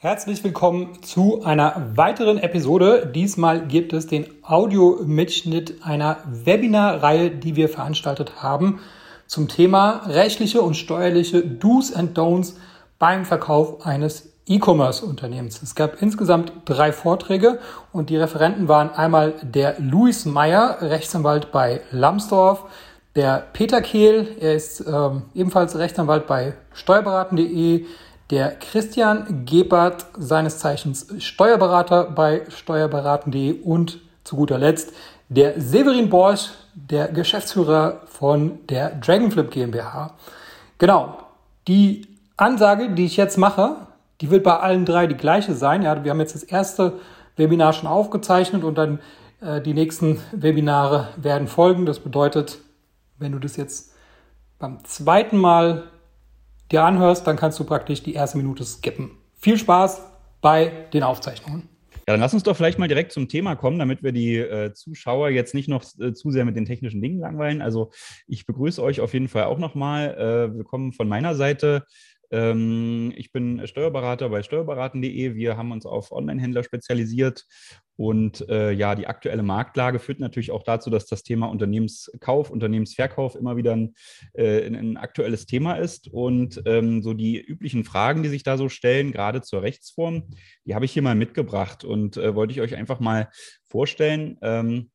Herzlich willkommen zu einer weiteren Episode. Diesmal gibt es den Audiomitschnitt einer Webinarreihe, die wir veranstaltet haben zum Thema rechtliche und steuerliche Do's and Don'ts beim Verkauf eines E-Commerce-Unternehmens. Es gab insgesamt drei Vorträge und die Referenten waren einmal der Luis Meyer, Rechtsanwalt bei Lambsdorff, der Peter Kehl, er ist ähm, ebenfalls Rechtsanwalt bei steuerberaten.de, der Christian Gebert, seines Zeichens Steuerberater bei steuerberaten.de und zu guter Letzt der Severin Borsch, der Geschäftsführer von der Dragonflip GmbH. Genau, die Ansage, die ich jetzt mache, die wird bei allen drei die gleiche sein. Ja, wir haben jetzt das erste Webinar schon aufgezeichnet und dann äh, die nächsten Webinare werden folgen. Das bedeutet, wenn du das jetzt beim zweiten Mal dir anhörst, dann kannst du praktisch die erste Minute skippen. Viel Spaß bei den Aufzeichnungen. Ja, dann lass uns doch vielleicht mal direkt zum Thema kommen, damit wir die äh, Zuschauer jetzt nicht noch äh, zu sehr mit den technischen Dingen langweilen. Also ich begrüße euch auf jeden Fall auch nochmal. Äh, willkommen von meiner Seite. Ähm, ich bin Steuerberater bei steuerberaten.de. Wir haben uns auf Online-Händler spezialisiert. Und äh, ja, die aktuelle Marktlage führt natürlich auch dazu, dass das Thema Unternehmenskauf, Unternehmensverkauf immer wieder ein, äh, ein aktuelles Thema ist. Und ähm, so die üblichen Fragen, die sich da so stellen, gerade zur Rechtsform, die habe ich hier mal mitgebracht und äh, wollte ich euch einfach mal vorstellen. Ähm,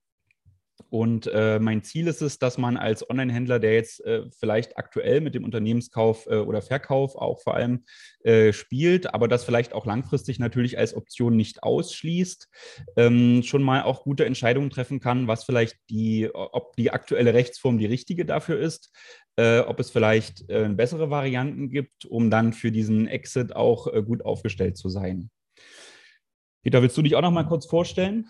und äh, mein Ziel ist es, dass man als Online-Händler, der jetzt äh, vielleicht aktuell mit dem Unternehmenskauf äh, oder Verkauf auch vor allem äh, spielt, aber das vielleicht auch langfristig natürlich als Option nicht ausschließt, ähm, schon mal auch gute Entscheidungen treffen kann, was vielleicht die, ob die aktuelle Rechtsform die richtige dafür ist, äh, ob es vielleicht äh, bessere Varianten gibt, um dann für diesen Exit auch gut aufgestellt zu sein. Peter, willst du dich auch noch mal kurz vorstellen?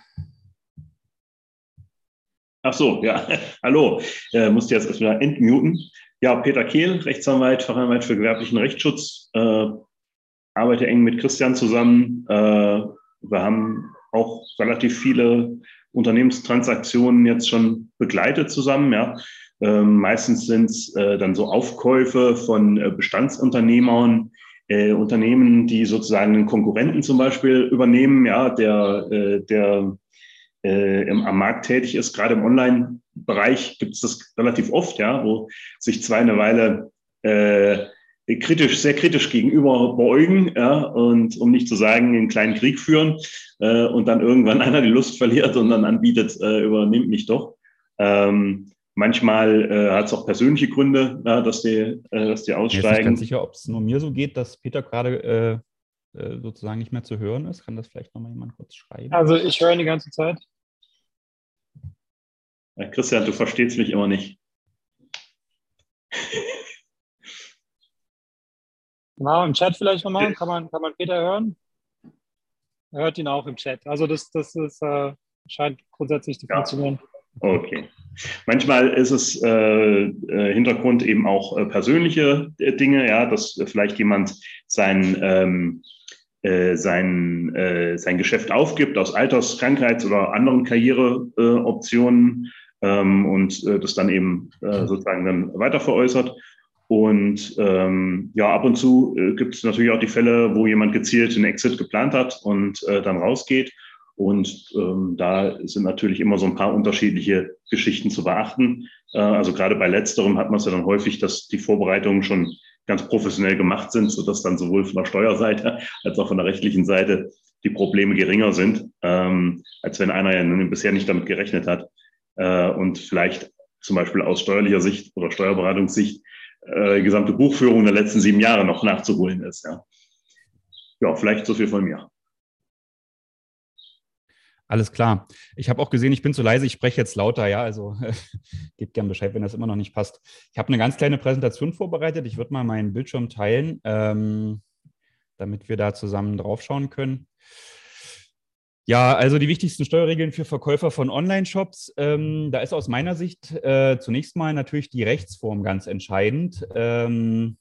Ach so, ja. Hallo. Äh, musste jetzt erstmal entmuten. Ja, Peter Kehl, Rechtsanwalt, Fachanwalt für gewerblichen Rechtsschutz. Äh, arbeite eng mit Christian zusammen. Äh, wir haben auch relativ viele Unternehmenstransaktionen jetzt schon begleitet zusammen. Ja. Ähm, meistens sind es äh, dann so Aufkäufe von äh, Bestandsunternehmern, äh, Unternehmen, die sozusagen einen Konkurrenten zum Beispiel übernehmen, ja, der, äh, der äh, im, am Markt tätig ist. Gerade im Online-Bereich gibt es das relativ oft, ja, wo sich zwei eine Weile äh, kritisch, sehr kritisch gegenüber beäugen, ja, und um nicht zu sagen, einen kleinen Krieg führen äh, und dann irgendwann einer die Lust verliert und dann anbietet, äh, übernimmt mich doch. Ähm, manchmal äh, hat es auch persönliche Gründe, ja, dass, die, äh, dass die aussteigen. Ich bin nicht ganz sicher, ob es nur mir so geht, dass Peter gerade äh, äh, sozusagen nicht mehr zu hören ist. Kann das vielleicht nochmal jemand kurz schreiben? Also ich höre ihn die ganze Zeit. Christian, du verstehst mich immer nicht. Genau, im Chat vielleicht nochmal. Kann man, kann man Peter hören? Er hört ihn auch im Chat. Also das, das ist, äh, scheint grundsätzlich zu funktionieren. Ja. Okay. Manchmal ist es äh, äh, Hintergrund eben auch äh, persönliche äh, Dinge, ja, dass vielleicht jemand sein, ähm, äh, sein, sein Geschäft aufgibt aus Alters-, Krankheits- oder anderen Karriereoptionen ähm, und äh, das dann eben äh, sozusagen dann weiter veräußert. Und ähm, ja, ab und zu äh, gibt es natürlich auch die Fälle, wo jemand gezielt einen Exit geplant hat und äh, dann rausgeht. Und ähm, da sind natürlich immer so ein paar unterschiedliche Geschichten zu beachten. Äh, also gerade bei letzterem hat man es ja dann häufig, dass die Vorbereitungen schon ganz professionell gemacht sind, sodass dann sowohl von der Steuerseite als auch von der rechtlichen Seite die Probleme geringer sind, ähm, als wenn einer ja bisher nicht damit gerechnet hat äh, und vielleicht zum Beispiel aus steuerlicher Sicht oder Steuerberatungssicht äh, die gesamte Buchführung der letzten sieben Jahre noch nachzuholen ist. Ja, ja vielleicht so viel von mir. Alles klar. Ich habe auch gesehen, ich bin zu leise, ich spreche jetzt lauter, ja, also gebt gern Bescheid, wenn das immer noch nicht passt. Ich habe eine ganz kleine Präsentation vorbereitet. Ich würde mal meinen Bildschirm teilen, ähm, damit wir da zusammen draufschauen können. Ja, also die wichtigsten Steuerregeln für Verkäufer von Online-Shops. Ähm, da ist aus meiner Sicht äh, zunächst mal natürlich die Rechtsform ganz entscheidend. Ähm,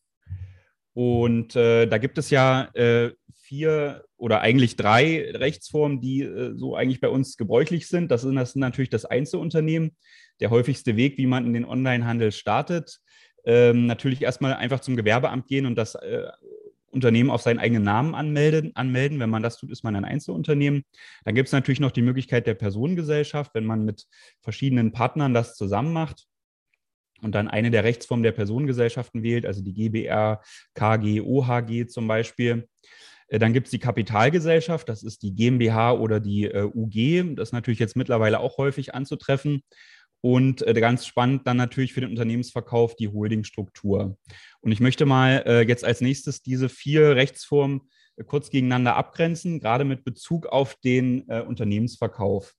und äh, da gibt es ja äh, vier oder eigentlich drei Rechtsformen, die äh, so eigentlich bei uns gebräuchlich sind. Das sind, das sind natürlich das Einzelunternehmen, der häufigste Weg, wie man in den Onlinehandel startet. Ähm, natürlich erstmal einfach zum Gewerbeamt gehen und das äh, Unternehmen auf seinen eigenen Namen anmelden, anmelden. Wenn man das tut, ist man ein Einzelunternehmen. Dann gibt es natürlich noch die Möglichkeit der Personengesellschaft, wenn man mit verschiedenen Partnern das zusammen macht und dann eine der Rechtsformen der Personengesellschaften wählt, also die GBR, KG, OHG zum Beispiel. Äh, dann gibt es die Kapitalgesellschaft, das ist die GmbH oder die äh, UG. Das ist natürlich jetzt mittlerweile auch häufig anzutreffen. Und äh, ganz spannend dann natürlich für den Unternehmensverkauf die Holdingstruktur. Und ich möchte mal äh, jetzt als nächstes diese vier Rechtsformen äh, kurz gegeneinander abgrenzen, gerade mit Bezug auf den äh, Unternehmensverkauf.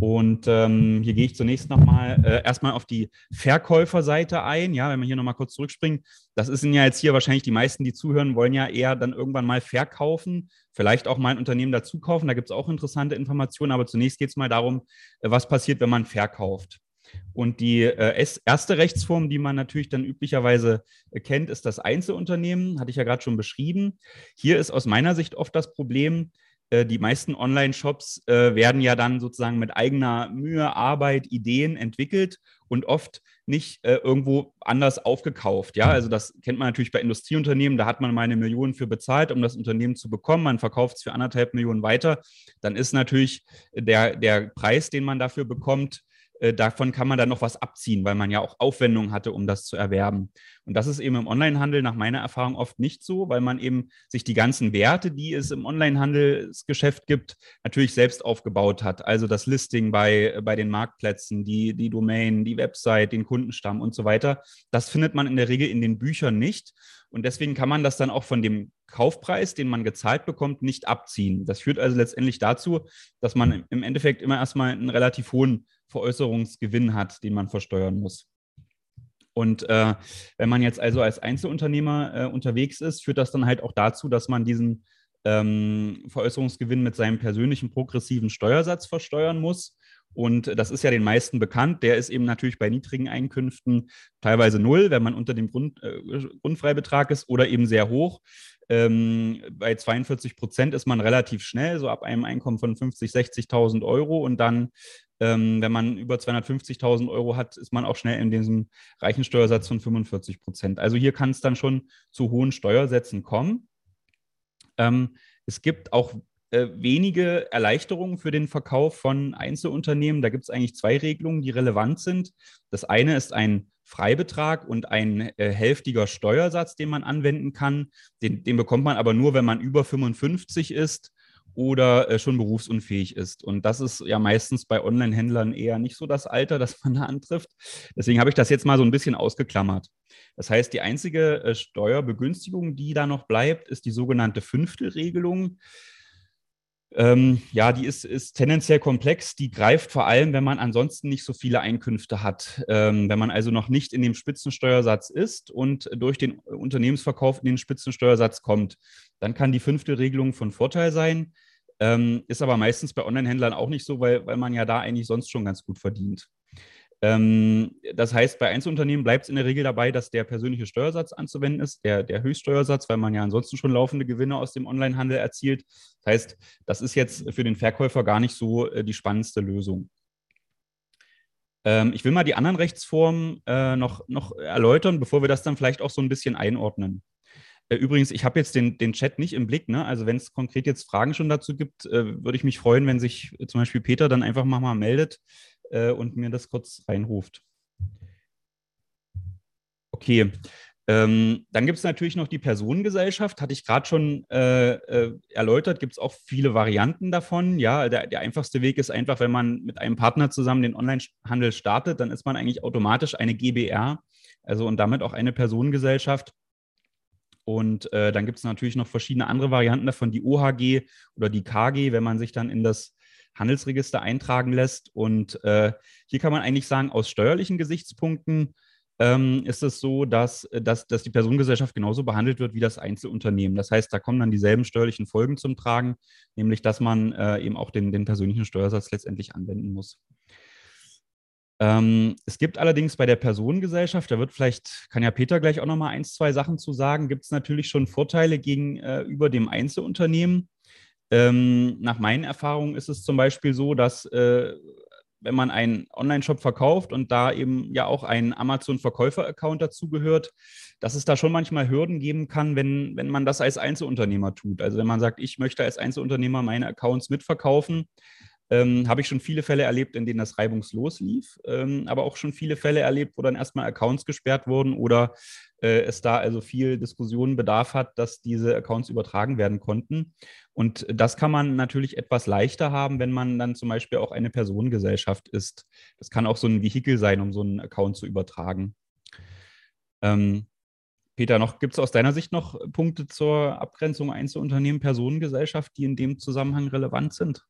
Und ähm, hier gehe ich zunächst nochmal äh, erstmal auf die Verkäuferseite ein. Ja, wenn wir hier nochmal kurz zurückspringen, das sind ja jetzt hier wahrscheinlich die meisten, die zuhören, wollen ja eher dann irgendwann mal verkaufen, vielleicht auch mal ein Unternehmen dazu kaufen. Da gibt es auch interessante Informationen, aber zunächst geht es mal darum, äh, was passiert, wenn man verkauft. Und die äh, erste Rechtsform, die man natürlich dann üblicherweise äh, kennt, ist das Einzelunternehmen, hatte ich ja gerade schon beschrieben. Hier ist aus meiner Sicht oft das Problem, die meisten Online-Shops äh, werden ja dann sozusagen mit eigener Mühe, Arbeit, Ideen entwickelt und oft nicht äh, irgendwo anders aufgekauft. Ja, also das kennt man natürlich bei Industrieunternehmen, da hat man mal eine Million für bezahlt, um das Unternehmen zu bekommen. Man verkauft es für anderthalb Millionen weiter. Dann ist natürlich der, der Preis, den man dafür bekommt, äh, davon kann man dann noch was abziehen, weil man ja auch Aufwendungen hatte, um das zu erwerben. Und das ist eben im Onlinehandel nach meiner Erfahrung oft nicht so, weil man eben sich die ganzen Werte, die es im Onlinehandelsgeschäft gibt, natürlich selbst aufgebaut hat. Also das Listing bei, bei den Marktplätzen, die, die Domain, die Website, den Kundenstamm und so weiter. Das findet man in der Regel in den Büchern nicht. Und deswegen kann man das dann auch von dem Kaufpreis, den man gezahlt bekommt, nicht abziehen. Das führt also letztendlich dazu, dass man im Endeffekt immer erstmal einen relativ hohen Veräußerungsgewinn hat, den man versteuern muss. Und äh, wenn man jetzt also als Einzelunternehmer äh, unterwegs ist, führt das dann halt auch dazu, dass man diesen ähm, Veräußerungsgewinn mit seinem persönlichen progressiven Steuersatz versteuern muss. Und das ist ja den meisten bekannt. Der ist eben natürlich bei niedrigen Einkünften teilweise null, wenn man unter dem Grund, äh, Grundfreibetrag ist, oder eben sehr hoch. Ähm, bei 42 Prozent ist man relativ schnell, so ab einem Einkommen von 50, 60.000 Euro. Und dann ähm, wenn man über 250.000 Euro hat, ist man auch schnell in diesem reichen Steuersatz von 45 Prozent. Also hier kann es dann schon zu hohen Steuersätzen kommen. Ähm, es gibt auch äh, wenige Erleichterungen für den Verkauf von Einzelunternehmen. Da gibt es eigentlich zwei Regelungen, die relevant sind. Das eine ist ein Freibetrag und ein äh, hälftiger Steuersatz, den man anwenden kann. Den, den bekommt man aber nur, wenn man über 55 ist oder äh, schon berufsunfähig ist. Und das ist ja meistens bei Online-Händlern eher nicht so das Alter, das man da antrifft. Deswegen habe ich das jetzt mal so ein bisschen ausgeklammert. Das heißt, die einzige äh, Steuerbegünstigung, die da noch bleibt, ist die sogenannte Fünftelregelung. Ähm, ja, die ist, ist, tendenziell komplex. Die greift vor allem, wenn man ansonsten nicht so viele Einkünfte hat. Ähm, wenn man also noch nicht in dem Spitzensteuersatz ist und durch den Unternehmensverkauf in den Spitzensteuersatz kommt, dann kann die fünfte Regelung von Vorteil sein. Ähm, ist aber meistens bei Online-Händlern auch nicht so, weil, weil man ja da eigentlich sonst schon ganz gut verdient. Ähm, das heißt, bei Einzelunternehmen bleibt es in der Regel dabei, dass der persönliche Steuersatz anzuwenden ist, der, der Höchststeuersatz, weil man ja ansonsten schon laufende Gewinne aus dem Onlinehandel erzielt. Das heißt, das ist jetzt für den Verkäufer gar nicht so äh, die spannendste Lösung. Ähm, ich will mal die anderen Rechtsformen äh, noch, noch erläutern, bevor wir das dann vielleicht auch so ein bisschen einordnen. Äh, übrigens, ich habe jetzt den, den Chat nicht im Blick. Ne? Also wenn es konkret jetzt Fragen schon dazu gibt, äh, würde ich mich freuen, wenn sich zum Beispiel Peter dann einfach mal meldet äh, und mir das kurz reinruft. Okay. Ähm, dann gibt es natürlich noch die Personengesellschaft, hatte ich gerade schon äh, äh, erläutert, gibt es auch viele Varianten davon. Ja, der, der, einfachste Weg ist einfach, wenn man mit einem Partner zusammen den Onlinehandel startet, dann ist man eigentlich automatisch eine GBR, also und damit auch eine Personengesellschaft. Und äh, dann gibt es natürlich noch verschiedene andere Varianten davon, die OHG oder die KG, wenn man sich dann in das Handelsregister eintragen lässt. Und äh, hier kann man eigentlich sagen, aus steuerlichen Gesichtspunkten ähm, ist es so, dass, dass, dass die Personengesellschaft genauso behandelt wird wie das Einzelunternehmen. Das heißt, da kommen dann dieselben steuerlichen Folgen zum Tragen, nämlich dass man äh, eben auch den, den persönlichen Steuersatz letztendlich anwenden muss. Ähm, es gibt allerdings bei der Personengesellschaft, da wird vielleicht, kann ja Peter gleich auch noch mal eins, zwei Sachen zu sagen, gibt es natürlich schon Vorteile gegenüber äh, dem Einzelunternehmen. Ähm, nach meinen Erfahrungen ist es zum Beispiel so, dass äh, wenn man einen Online-Shop verkauft und da eben ja auch ein Amazon-Verkäufer-Account dazugehört, dass es da schon manchmal Hürden geben kann, wenn, wenn man das als Einzelunternehmer tut. Also wenn man sagt, ich möchte als Einzelunternehmer meine Accounts mitverkaufen, ähm, habe ich schon viele Fälle erlebt, in denen das reibungslos lief, ähm, aber auch schon viele Fälle erlebt, wo dann erstmal Accounts gesperrt wurden oder äh, es da also viel Diskussionen bedarf hat, dass diese Accounts übertragen werden konnten. Und das kann man natürlich etwas leichter haben, wenn man dann zum Beispiel auch eine Personengesellschaft ist. Das kann auch so ein Vehikel sein, um so einen Account zu übertragen. Ähm, Peter, noch gibt es aus deiner Sicht noch Punkte zur Abgrenzung Einzelunternehmen, Personengesellschaft, die in dem Zusammenhang relevant sind?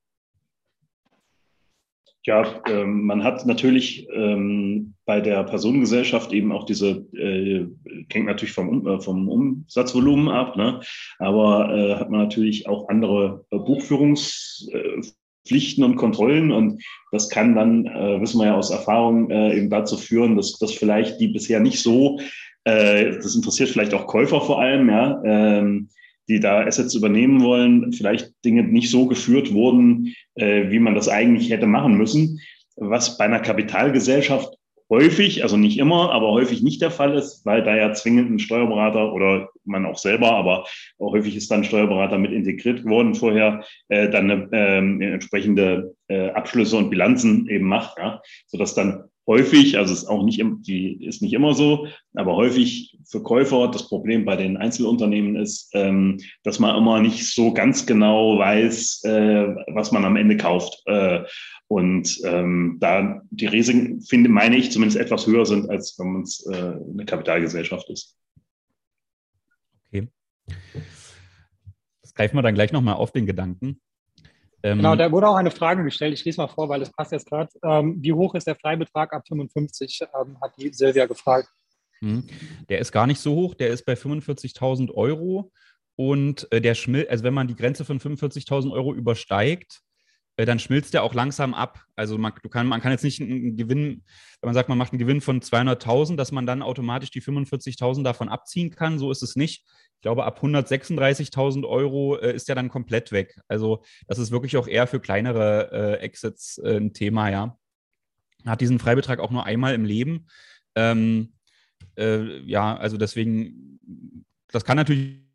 Ja, ähm, man hat natürlich ähm, bei der Personengesellschaft eben auch diese, äh, hängt natürlich vom, äh, vom Umsatzvolumen ab, ne? aber äh, hat man natürlich auch andere äh, Buchführungspflichten und Kontrollen und das kann dann, äh, wissen wir ja aus Erfahrung, äh, eben dazu führen, dass, dass vielleicht die bisher nicht so, äh, das interessiert vielleicht auch Käufer vor allem, ja, ähm, die da Assets übernehmen wollen, vielleicht Dinge nicht so geführt wurden, äh, wie man das eigentlich hätte machen müssen, was bei einer Kapitalgesellschaft häufig, also nicht immer, aber häufig nicht der Fall ist, weil da ja zwingend ein Steuerberater oder man auch selber, aber auch häufig ist dann Steuerberater mit integriert worden vorher, äh, dann eine, äh, entsprechende äh, Abschlüsse und Bilanzen eben macht, ja, sodass dann häufig, also ist auch nicht, die ist nicht immer so, aber häufig für Käufer das Problem bei den Einzelunternehmen ist, ähm, dass man immer nicht so ganz genau weiß, äh, was man am Ende kauft. Äh, und ähm, da die Risiken, finde, meine ich, zumindest etwas höher sind, als wenn man es äh, eine Kapitalgesellschaft ist. Okay. Das greifen wir dann gleich nochmal auf den Gedanken. Ähm, genau, da wurde auch eine Frage gestellt. Ich lese mal vor, weil es passt jetzt gerade. Ähm, wie hoch ist der Freibetrag ab 55? Ähm, hat die Silvia gefragt. Hm. Der ist gar nicht so hoch. Der ist bei 45.000 Euro. Und äh, der schmilzt, also wenn man die Grenze von 45.000 Euro übersteigt, dann schmilzt der auch langsam ab. Also man, kann, man kann jetzt nicht einen Gewinn, wenn man sagt, man macht einen Gewinn von 200.000, dass man dann automatisch die 45.000 davon abziehen kann. So ist es nicht. Ich glaube, ab 136.000 Euro äh, ist der dann komplett weg. Also das ist wirklich auch eher für kleinere äh, Exits äh, ein Thema, ja. Hat diesen Freibetrag auch nur einmal im Leben. Ähm, äh, ja, also deswegen, das kann natürlich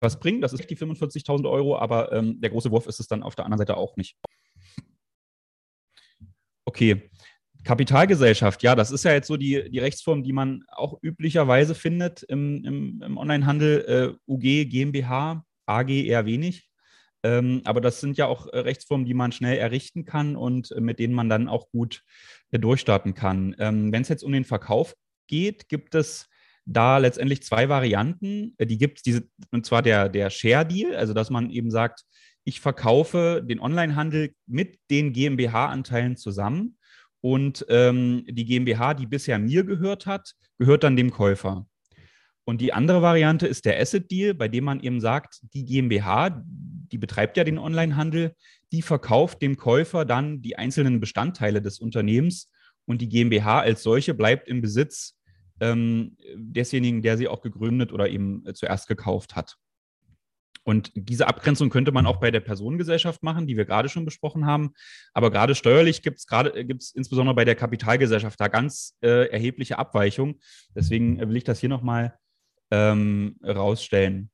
was bringen. Das ist die 45.000 Euro, aber ähm, der große Wurf ist es dann auf der anderen Seite auch nicht. Okay. Kapitalgesellschaft, ja, das ist ja jetzt so die, die Rechtsform, die man auch üblicherweise findet im, im, im Onlinehandel. Äh, UG, GmbH, AG eher wenig. Ähm, aber das sind ja auch äh, Rechtsformen, die man schnell errichten kann und äh, mit denen man dann auch gut äh, durchstarten kann. Ähm, Wenn es jetzt um den Verkauf geht, gibt es da letztendlich zwei Varianten. Äh, die gibt es, und zwar der, der Share-Deal, also dass man eben sagt, ich verkaufe den Onlinehandel mit den GmbH-Anteilen zusammen und ähm, die GmbH, die bisher mir gehört hat, gehört dann dem Käufer. Und die andere Variante ist der Asset Deal, bei dem man eben sagt, die GmbH, die betreibt ja den Onlinehandel, die verkauft dem Käufer dann die einzelnen Bestandteile des Unternehmens und die GmbH als solche bleibt im Besitz ähm, desjenigen, der sie auch gegründet oder eben äh, zuerst gekauft hat. Und diese Abgrenzung könnte man auch bei der Personengesellschaft machen, die wir gerade schon besprochen haben. Aber gerade steuerlich gibt es gerade äh, gibt es insbesondere bei der Kapitalgesellschaft da ganz äh, erhebliche Abweichungen. Deswegen äh, will ich das hier nochmal ähm, rausstellen.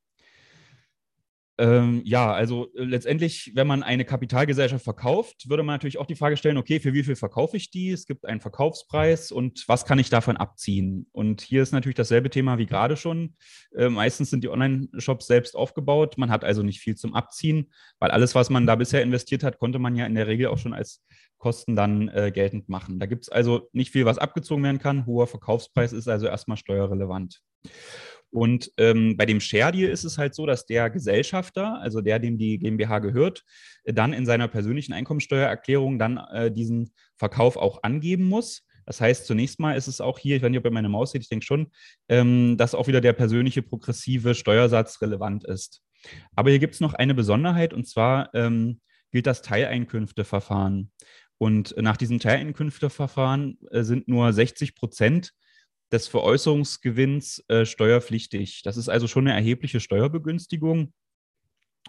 Ähm, ja, also äh, letztendlich, wenn man eine Kapitalgesellschaft verkauft, würde man natürlich auch die Frage stellen, okay, für wie viel verkaufe ich die? Es gibt einen Verkaufspreis und was kann ich davon abziehen? Und hier ist natürlich dasselbe Thema wie gerade schon. Äh, meistens sind die Online-Shops selbst aufgebaut. Man hat also nicht viel zum Abziehen, weil alles, was man da bisher investiert hat, konnte man ja in der Regel auch schon als Kosten dann äh, geltend machen. Da gibt es also nicht viel, was abgezogen werden kann. Hoher Verkaufspreis ist also erstmal steuerrelevant. Und ähm, bei dem Share Deal ist es halt so, dass der Gesellschafter, also der, dem die GmbH gehört, dann in seiner persönlichen Einkommensteuererklärung dann äh, diesen Verkauf auch angeben muss. Das heißt, zunächst mal ist es auch hier, ich weiß nicht, ob ihr meine Maus seht, ich denke schon, ähm, dass auch wieder der persönliche progressive Steuersatz relevant ist. Aber hier gibt es noch eine Besonderheit und zwar ähm, gilt das Teileinkünfteverfahren. Und nach diesem Teileinkünfteverfahren äh, sind nur 60 Prozent des Veräußerungsgewinns äh, steuerpflichtig. Das ist also schon eine erhebliche Steuerbegünstigung.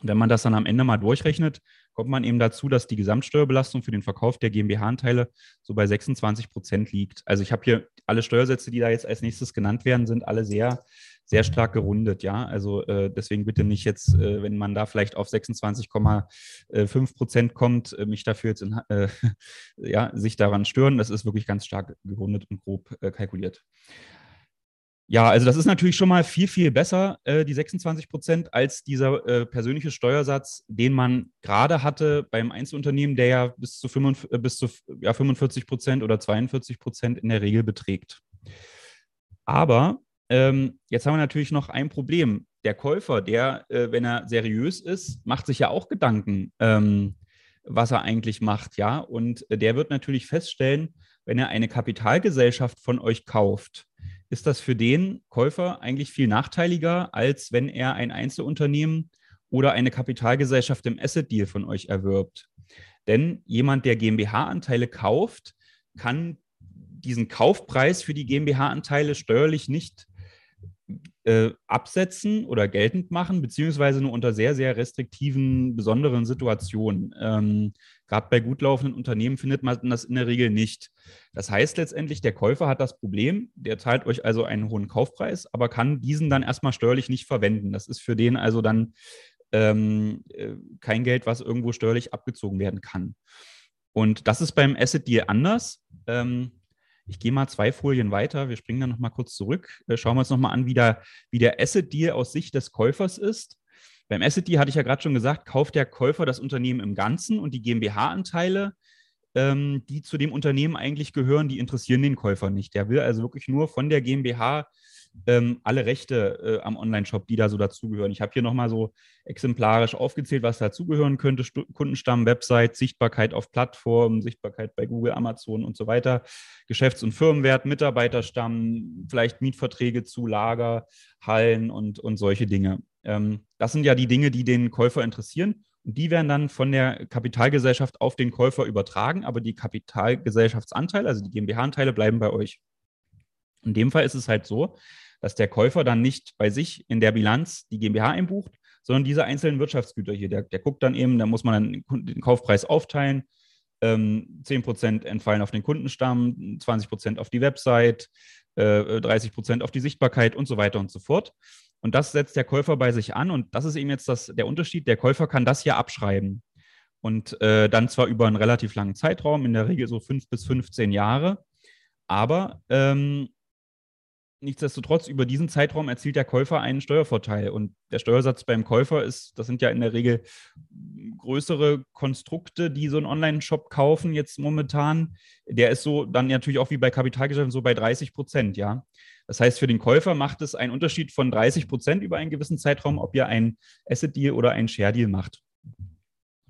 Wenn man das dann am Ende mal durchrechnet, kommt man eben dazu, dass die Gesamtsteuerbelastung für den Verkauf der GmbH-Anteile so bei 26 Prozent liegt. Also ich habe hier alle Steuersätze, die da jetzt als nächstes genannt werden, sind alle sehr, sehr stark gerundet. Ja, also äh, deswegen bitte nicht jetzt, äh, wenn man da vielleicht auf 26,5 Prozent kommt, äh, mich dafür jetzt in, äh, ja, sich daran stören. Das ist wirklich ganz stark gerundet und grob äh, kalkuliert. Ja, also das ist natürlich schon mal viel, viel besser, äh, die 26 Prozent, als dieser äh, persönliche Steuersatz, den man gerade hatte beim Einzelunternehmen, der ja bis zu, 45, äh, bis zu ja, 45 Prozent oder 42 Prozent in der Regel beträgt. Aber ähm, jetzt haben wir natürlich noch ein Problem. Der Käufer, der, äh, wenn er seriös ist, macht sich ja auch Gedanken, ähm, was er eigentlich macht, ja. Und äh, der wird natürlich feststellen, wenn er eine Kapitalgesellschaft von euch kauft, ist das für den Käufer eigentlich viel nachteiliger, als wenn er ein Einzelunternehmen oder eine Kapitalgesellschaft im Asset Deal von euch erwirbt. Denn jemand, der GmbH-Anteile kauft, kann diesen Kaufpreis für die GmbH-Anteile steuerlich nicht äh, absetzen oder geltend machen, beziehungsweise nur unter sehr, sehr restriktiven, besonderen Situationen. Ähm, Gerade bei gut laufenden Unternehmen findet man das in der Regel nicht. Das heißt letztendlich, der Käufer hat das Problem, der zahlt euch also einen hohen Kaufpreis, aber kann diesen dann erstmal steuerlich nicht verwenden. Das ist für den also dann ähm, äh, kein Geld, was irgendwo steuerlich abgezogen werden kann. Und das ist beim Asset Deal anders. Ähm, ich gehe mal zwei Folien weiter. Wir springen dann nochmal kurz zurück. Äh, schauen wir uns nochmal an, wie der, wie der Asset Deal aus Sicht des Käufers ist. Beim Asset Deal hatte ich ja gerade schon gesagt, kauft der Käufer das Unternehmen im Ganzen und die GmbH-Anteile, ähm, die zu dem Unternehmen eigentlich gehören, die interessieren den Käufer nicht. Der will also wirklich nur von der GmbH ähm, alle Rechte äh, am Online-Shop, die da so dazugehören. Ich habe hier nochmal so exemplarisch aufgezählt, was dazugehören könnte. Stu Kundenstamm, Website, Sichtbarkeit auf Plattformen, Sichtbarkeit bei Google, Amazon und so weiter. Geschäfts- und Firmenwert, Mitarbeiterstamm, vielleicht Mietverträge zu Lager, Hallen und, und solche Dinge. Ähm, das sind ja die Dinge, die den Käufer interessieren. Und die werden dann von der Kapitalgesellschaft auf den Käufer übertragen, aber die Kapitalgesellschaftsanteile, also die GmbH-Anteile, bleiben bei euch. In dem Fall ist es halt so, dass der Käufer dann nicht bei sich in der Bilanz die GmbH einbucht, sondern diese einzelnen Wirtschaftsgüter hier. Der, der guckt dann eben, da muss man dann den Kaufpreis aufteilen. Ähm, 10% entfallen auf den Kundenstamm, 20% auf die Website, äh, 30% auf die Sichtbarkeit und so weiter und so fort. Und das setzt der Käufer bei sich an. Und das ist eben jetzt das, der Unterschied. Der Käufer kann das hier abschreiben. Und äh, dann zwar über einen relativ langen Zeitraum, in der Regel so fünf bis 15 Jahre. Aber ähm, Nichtsdestotrotz, über diesen Zeitraum erzielt der Käufer einen Steuervorteil. Und der Steuersatz beim Käufer ist, das sind ja in der Regel größere Konstrukte, die so einen Online-Shop kaufen jetzt momentan. Der ist so dann natürlich auch wie bei Kapitalgesellschaften so bei 30 Prozent, ja. Das heißt, für den Käufer macht es einen Unterschied von 30 Prozent über einen gewissen Zeitraum, ob ihr ein Asset-Deal oder ein Share-Deal macht.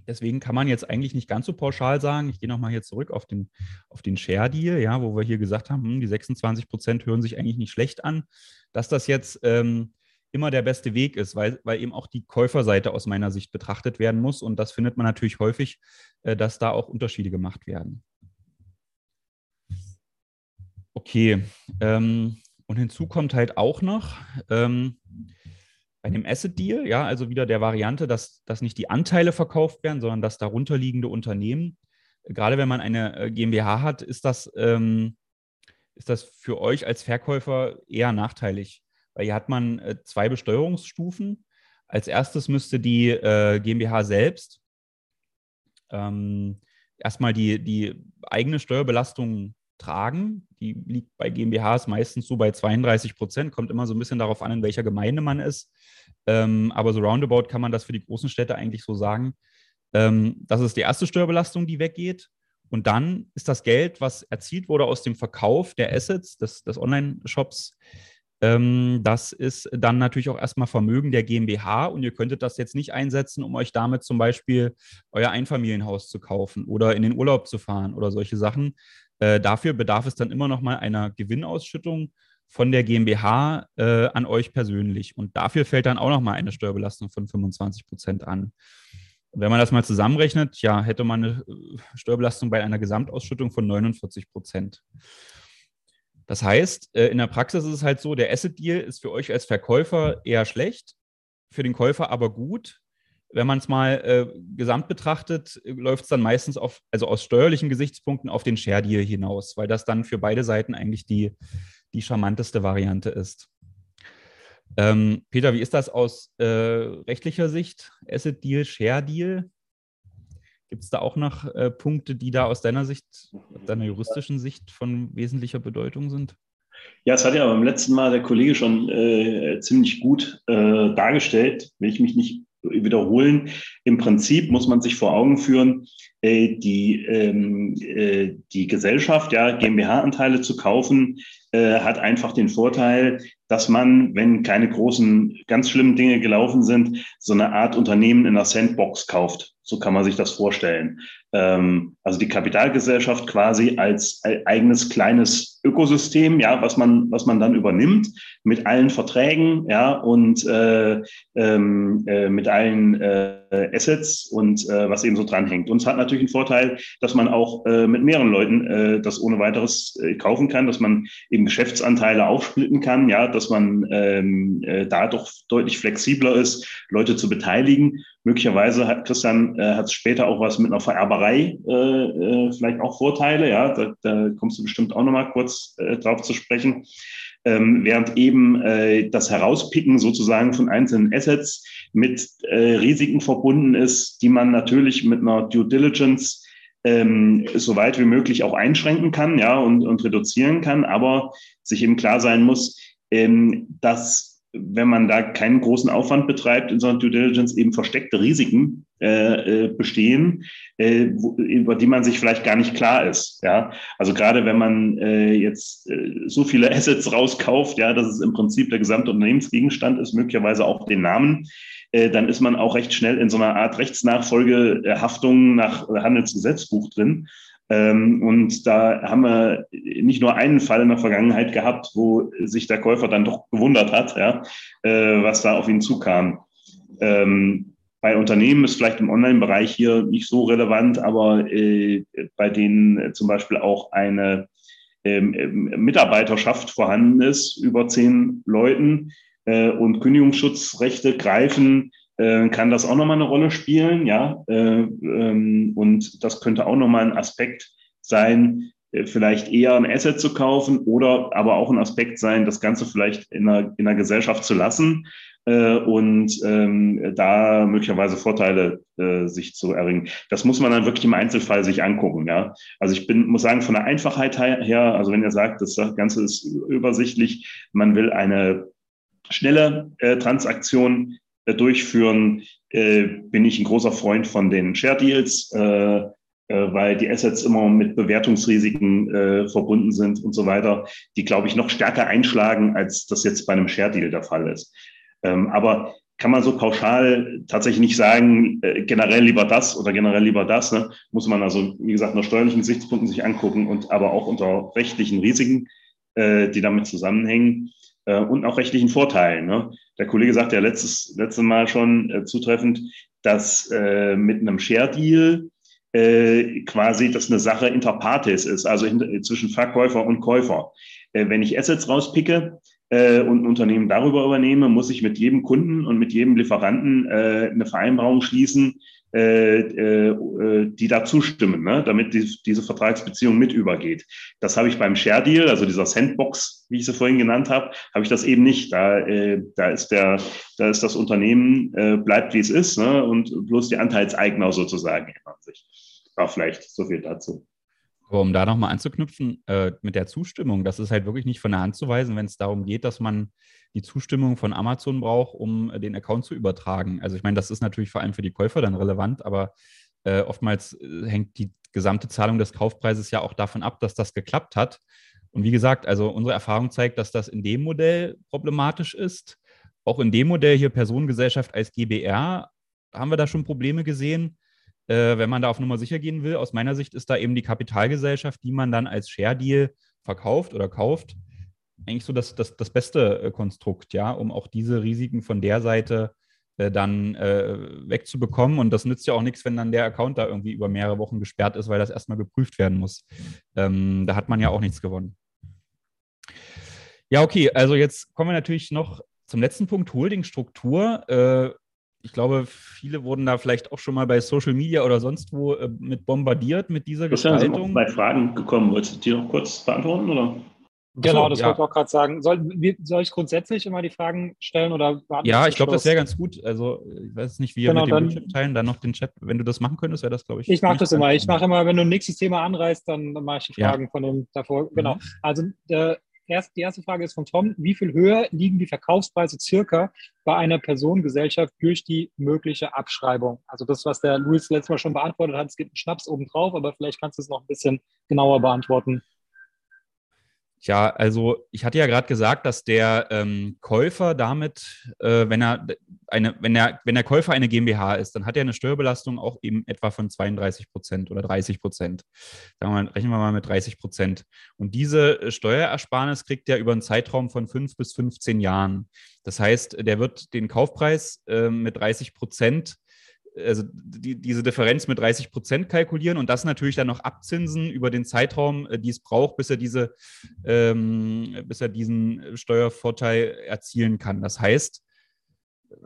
Deswegen kann man jetzt eigentlich nicht ganz so pauschal sagen, ich gehe nochmal hier zurück auf den, auf den Share-Deal, ja, wo wir hier gesagt haben, hm, die 26 Prozent hören sich eigentlich nicht schlecht an, dass das jetzt ähm, immer der beste Weg ist, weil, weil eben auch die Käuferseite aus meiner Sicht betrachtet werden muss. Und das findet man natürlich häufig, äh, dass da auch Unterschiede gemacht werden. Okay, ähm, und hinzu kommt halt auch noch, ähm, bei dem Asset Deal, ja, also wieder der Variante, dass, dass nicht die Anteile verkauft werden, sondern das darunterliegende Unternehmen. Gerade wenn man eine äh, GmbH hat, ist das, ähm, ist das für euch als Verkäufer eher nachteilig, weil hier hat man äh, zwei Besteuerungsstufen. Als erstes müsste die äh, GmbH selbst ähm, erstmal die, die eigene Steuerbelastung tragen. Die liegt bei GmbHs meistens so bei 32 Prozent, kommt immer so ein bisschen darauf an, in welcher Gemeinde man ist. Ähm, aber so roundabout kann man das für die großen Städte eigentlich so sagen. Ähm, das ist die erste Steuerbelastung, die weggeht. Und dann ist das Geld, was erzielt wurde aus dem Verkauf der Assets des, des Online-Shops, ähm, das ist dann natürlich auch erstmal Vermögen der GmbH und ihr könntet das jetzt nicht einsetzen, um euch damit zum Beispiel euer Einfamilienhaus zu kaufen oder in den Urlaub zu fahren oder solche Sachen, äh, dafür bedarf es dann immer noch mal einer Gewinnausschüttung von der GmbH äh, an euch persönlich. Und dafür fällt dann auch noch mal eine Steuerbelastung von 25 Prozent an. Wenn man das mal zusammenrechnet, ja, hätte man eine äh, Steuerbelastung bei einer Gesamtausschüttung von 49 Prozent. Das heißt, äh, in der Praxis ist es halt so, der Asset Deal ist für euch als Verkäufer eher schlecht, für den Käufer aber gut, wenn man es mal äh, gesamt betrachtet, läuft es dann meistens auf, also aus steuerlichen Gesichtspunkten auf den Share Deal hinaus, weil das dann für beide Seiten eigentlich die, die charmanteste Variante ist. Ähm, Peter, wie ist das aus äh, rechtlicher Sicht? Asset Deal, Share Deal? Gibt es da auch noch äh, Punkte, die da aus deiner Sicht, deiner juristischen Sicht von wesentlicher Bedeutung sind? Ja, es hat ja beim letzten Mal der Kollege schon äh, ziemlich gut äh, dargestellt, will ich mich nicht wiederholen. Im Prinzip muss man sich vor Augen führen, die, ähm, äh, die Gesellschaft, ja, GmbH-Anteile zu kaufen, äh, hat einfach den Vorteil, dass man, wenn keine großen, ganz schlimmen Dinge gelaufen sind, so eine Art Unternehmen in der Sandbox kauft. So kann man sich das vorstellen. Ähm, also die Kapitalgesellschaft quasi als eigenes kleines Ökosystem, ja, was man, was man dann übernimmt mit allen Verträgen, ja, und äh, ähm, äh, mit allen äh, Assets und äh, was eben so dranhängt. Und es hat natürlich einen Vorteil, dass man auch äh, mit mehreren Leuten äh, das ohne weiteres äh, kaufen kann, dass man eben Geschäftsanteile aufsplitten kann, ja, dass man ähm, äh, da doch deutlich flexibler ist, Leute zu beteiligen. Möglicherweise hat Christian äh, hat später auch was mit einer Vererberei äh, äh, vielleicht auch Vorteile. Ja, da, da kommst du bestimmt auch noch mal kurz äh, drauf zu sprechen. Ähm, während eben äh, das Herauspicken sozusagen von einzelnen Assets mit äh, Risiken verbunden ist, die man natürlich mit einer Due Diligence ähm, so weit wie möglich auch einschränken kann, ja, und, und reduzieren kann, aber sich eben klar sein muss, ähm, dass wenn man da keinen großen Aufwand betreibt in so einer Due Diligence, eben versteckte Risiken äh, äh, bestehen, äh, über die man sich vielleicht gar nicht klar ist. Ja, also gerade wenn man äh, jetzt äh, so viele Assets rauskauft, ja, dass es im Prinzip der gesamte Unternehmensgegenstand ist, möglicherweise auch den Namen, äh, dann ist man auch recht schnell in so einer Art Rechtsnachfolgehaftung nach Handelsgesetzbuch drin. Ähm, und da haben wir nicht nur einen Fall in der Vergangenheit gehabt, wo sich der Käufer dann doch gewundert hat, ja, was da auf ihn zukam. Ähm, bei Unternehmen ist vielleicht im Online-Bereich hier nicht so relevant, aber äh, bei denen zum Beispiel auch eine ähm, Mitarbeiterschaft vorhanden ist, über zehn Leuten äh, und Kündigungsschutzrechte greifen, äh, kann das auch nochmal eine Rolle spielen, ja. Äh, ähm, und das könnte auch nochmal ein Aspekt sein, äh, vielleicht eher ein Asset zu kaufen oder aber auch ein Aspekt sein, das Ganze vielleicht in einer, in einer Gesellschaft zu lassen äh, und ähm, da möglicherweise Vorteile äh, sich zu erringen. Das muss man dann wirklich im Einzelfall sich angucken. Ja? Also ich bin, muss sagen, von der Einfachheit her, also wenn ihr sagt, das Ganze ist übersichtlich, man will eine schnelle äh, Transaktion äh, durchführen, äh, bin ich ein großer Freund von den Share Deals, äh, weil die Assets immer mit Bewertungsrisiken verbunden sind und so weiter, die, glaube ich, noch stärker einschlagen, als das jetzt bei einem Share Deal der Fall ist. Ähm, aber kann man so pauschal tatsächlich nicht sagen, generell lieber das oder generell lieber das. Ne? Muss man also, wie gesagt, nach steuerlichen Gesichtspunkten sich angucken und aber auch unter rechtlichen Risiken, die damit zusammenhängen und auch rechtlichen Vorteilen. Ne? Der Kollege sagte ja letztes, letztes Mal schon äh, zutreffend, dass äh, mit einem Share-Deal äh, quasi das eine Sache inter partes ist, also zwischen Verkäufer und Käufer. Äh, wenn ich Assets rauspicke, äh, und ein Unternehmen darüber übernehme, muss ich mit jedem Kunden und mit jedem Lieferanten äh, eine Vereinbarung schließen, äh, äh, die da zustimmen, ne? damit die, diese Vertragsbeziehung mit übergeht. Das habe ich beim Share Deal, also dieser Sandbox, wie ich sie vorhin genannt habe, habe ich das eben nicht. Da, äh, da ist der, da ist das Unternehmen äh, bleibt wie es ist, ne? und bloß die Anteilseigner sozusagen ändern sich. War vielleicht so viel dazu. Aber um da nochmal anzuknüpfen, äh, mit der Zustimmung, das ist halt wirklich nicht von der Hand zu weisen, wenn es darum geht, dass man die Zustimmung von Amazon braucht, um äh, den Account zu übertragen. Also ich meine, das ist natürlich vor allem für die Käufer dann relevant, aber äh, oftmals äh, hängt die gesamte Zahlung des Kaufpreises ja auch davon ab, dass das geklappt hat. Und wie gesagt, also unsere Erfahrung zeigt, dass das in dem Modell problematisch ist. Auch in dem Modell hier Personengesellschaft als GBR haben wir da schon Probleme gesehen äh, wenn man da auf Nummer sicher gehen will. Aus meiner Sicht ist da eben die Kapitalgesellschaft, die man dann als Share Deal verkauft oder kauft, eigentlich so das, das, das beste äh, Konstrukt, ja, um auch diese Risiken von der Seite äh, dann äh, wegzubekommen. Und das nützt ja auch nichts, wenn dann der Account da irgendwie über mehrere Wochen gesperrt ist, weil das erstmal geprüft werden muss. Ähm, da hat man ja auch nichts gewonnen. Ja, okay, also jetzt kommen wir natürlich noch zum letzten Punkt, Holdingstruktur. Äh, ich glaube, viele wurden da vielleicht auch schon mal bei Social Media oder sonst wo äh, mit bombardiert mit dieser Gestaltung. sind bei Fragen gekommen. Wolltest du die noch kurz beantworten? Oder? Genau, so, das ja. wollte ich auch gerade sagen. Soll, soll, ich grundsätzlich immer die Fragen stellen oder Ja, ich glaube, das wäre ganz gut. Also, ich weiß nicht, wie ihr genau, mit dem dann, Bildschirm teilen, dann noch den Chat. Wenn du das machen könntest, wäre das, glaube ich. Ich mache das immer. Ich mache immer, wenn du ein nächstes Thema anreißt, dann, dann mache ich die Fragen ja. von dem davor. Genau. Mhm. Also, der, erst, die erste Frage ist von Tom. Wie viel höher liegen die Verkaufspreise circa bei einer Personengesellschaft durch die mögliche Abschreibung? Also, das, was der Luis letztes Mal schon beantwortet hat, es gibt einen Schnaps obendrauf, aber vielleicht kannst du es noch ein bisschen genauer beantworten. Ja, also ich hatte ja gerade gesagt, dass der ähm, Käufer damit, äh, wenn er eine, wenn er, wenn der Käufer eine GmbH ist, dann hat er eine Steuerbelastung auch eben etwa von 32 Prozent oder 30 Prozent. Mal, rechnen wir mal mit 30 Prozent. Und diese äh, Steuerersparnis kriegt er über einen Zeitraum von fünf bis 15 Jahren. Das heißt, der wird den Kaufpreis äh, mit 30 Prozent also die, diese Differenz mit 30 Prozent kalkulieren und das natürlich dann noch abzinsen über den Zeitraum, äh, die es braucht, bis er diese, ähm, bis er diesen Steuervorteil erzielen kann. Das heißt,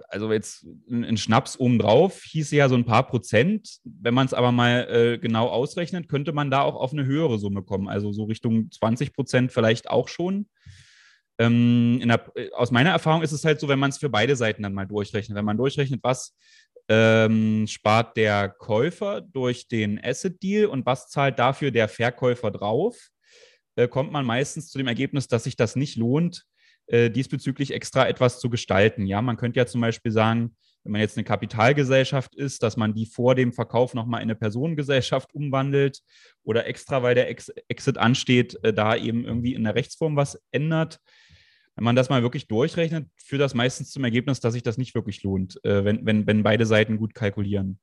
also jetzt ein Schnaps obendrauf hieß ja so ein paar Prozent. Wenn man es aber mal äh, genau ausrechnet, könnte man da auch auf eine höhere Summe kommen. Also so Richtung 20 Prozent vielleicht auch schon. Ähm, der, äh, aus meiner Erfahrung ist es halt so, wenn man es für beide Seiten dann mal durchrechnet. Wenn man durchrechnet, was ähm, spart der Käufer durch den Asset Deal und was zahlt dafür der Verkäufer drauf, äh, kommt man meistens zu dem Ergebnis, dass sich das nicht lohnt, äh, diesbezüglich extra etwas zu gestalten. Ja, man könnte ja zum Beispiel sagen, wenn man jetzt eine Kapitalgesellschaft ist, dass man die vor dem Verkauf nochmal in eine Personengesellschaft umwandelt oder extra, weil der Ex Exit ansteht, äh, da eben irgendwie in der Rechtsform was ändert. Wenn man das mal wirklich durchrechnet, führt das meistens zum Ergebnis, dass sich das nicht wirklich lohnt, äh, wenn, wenn, wenn beide Seiten gut kalkulieren.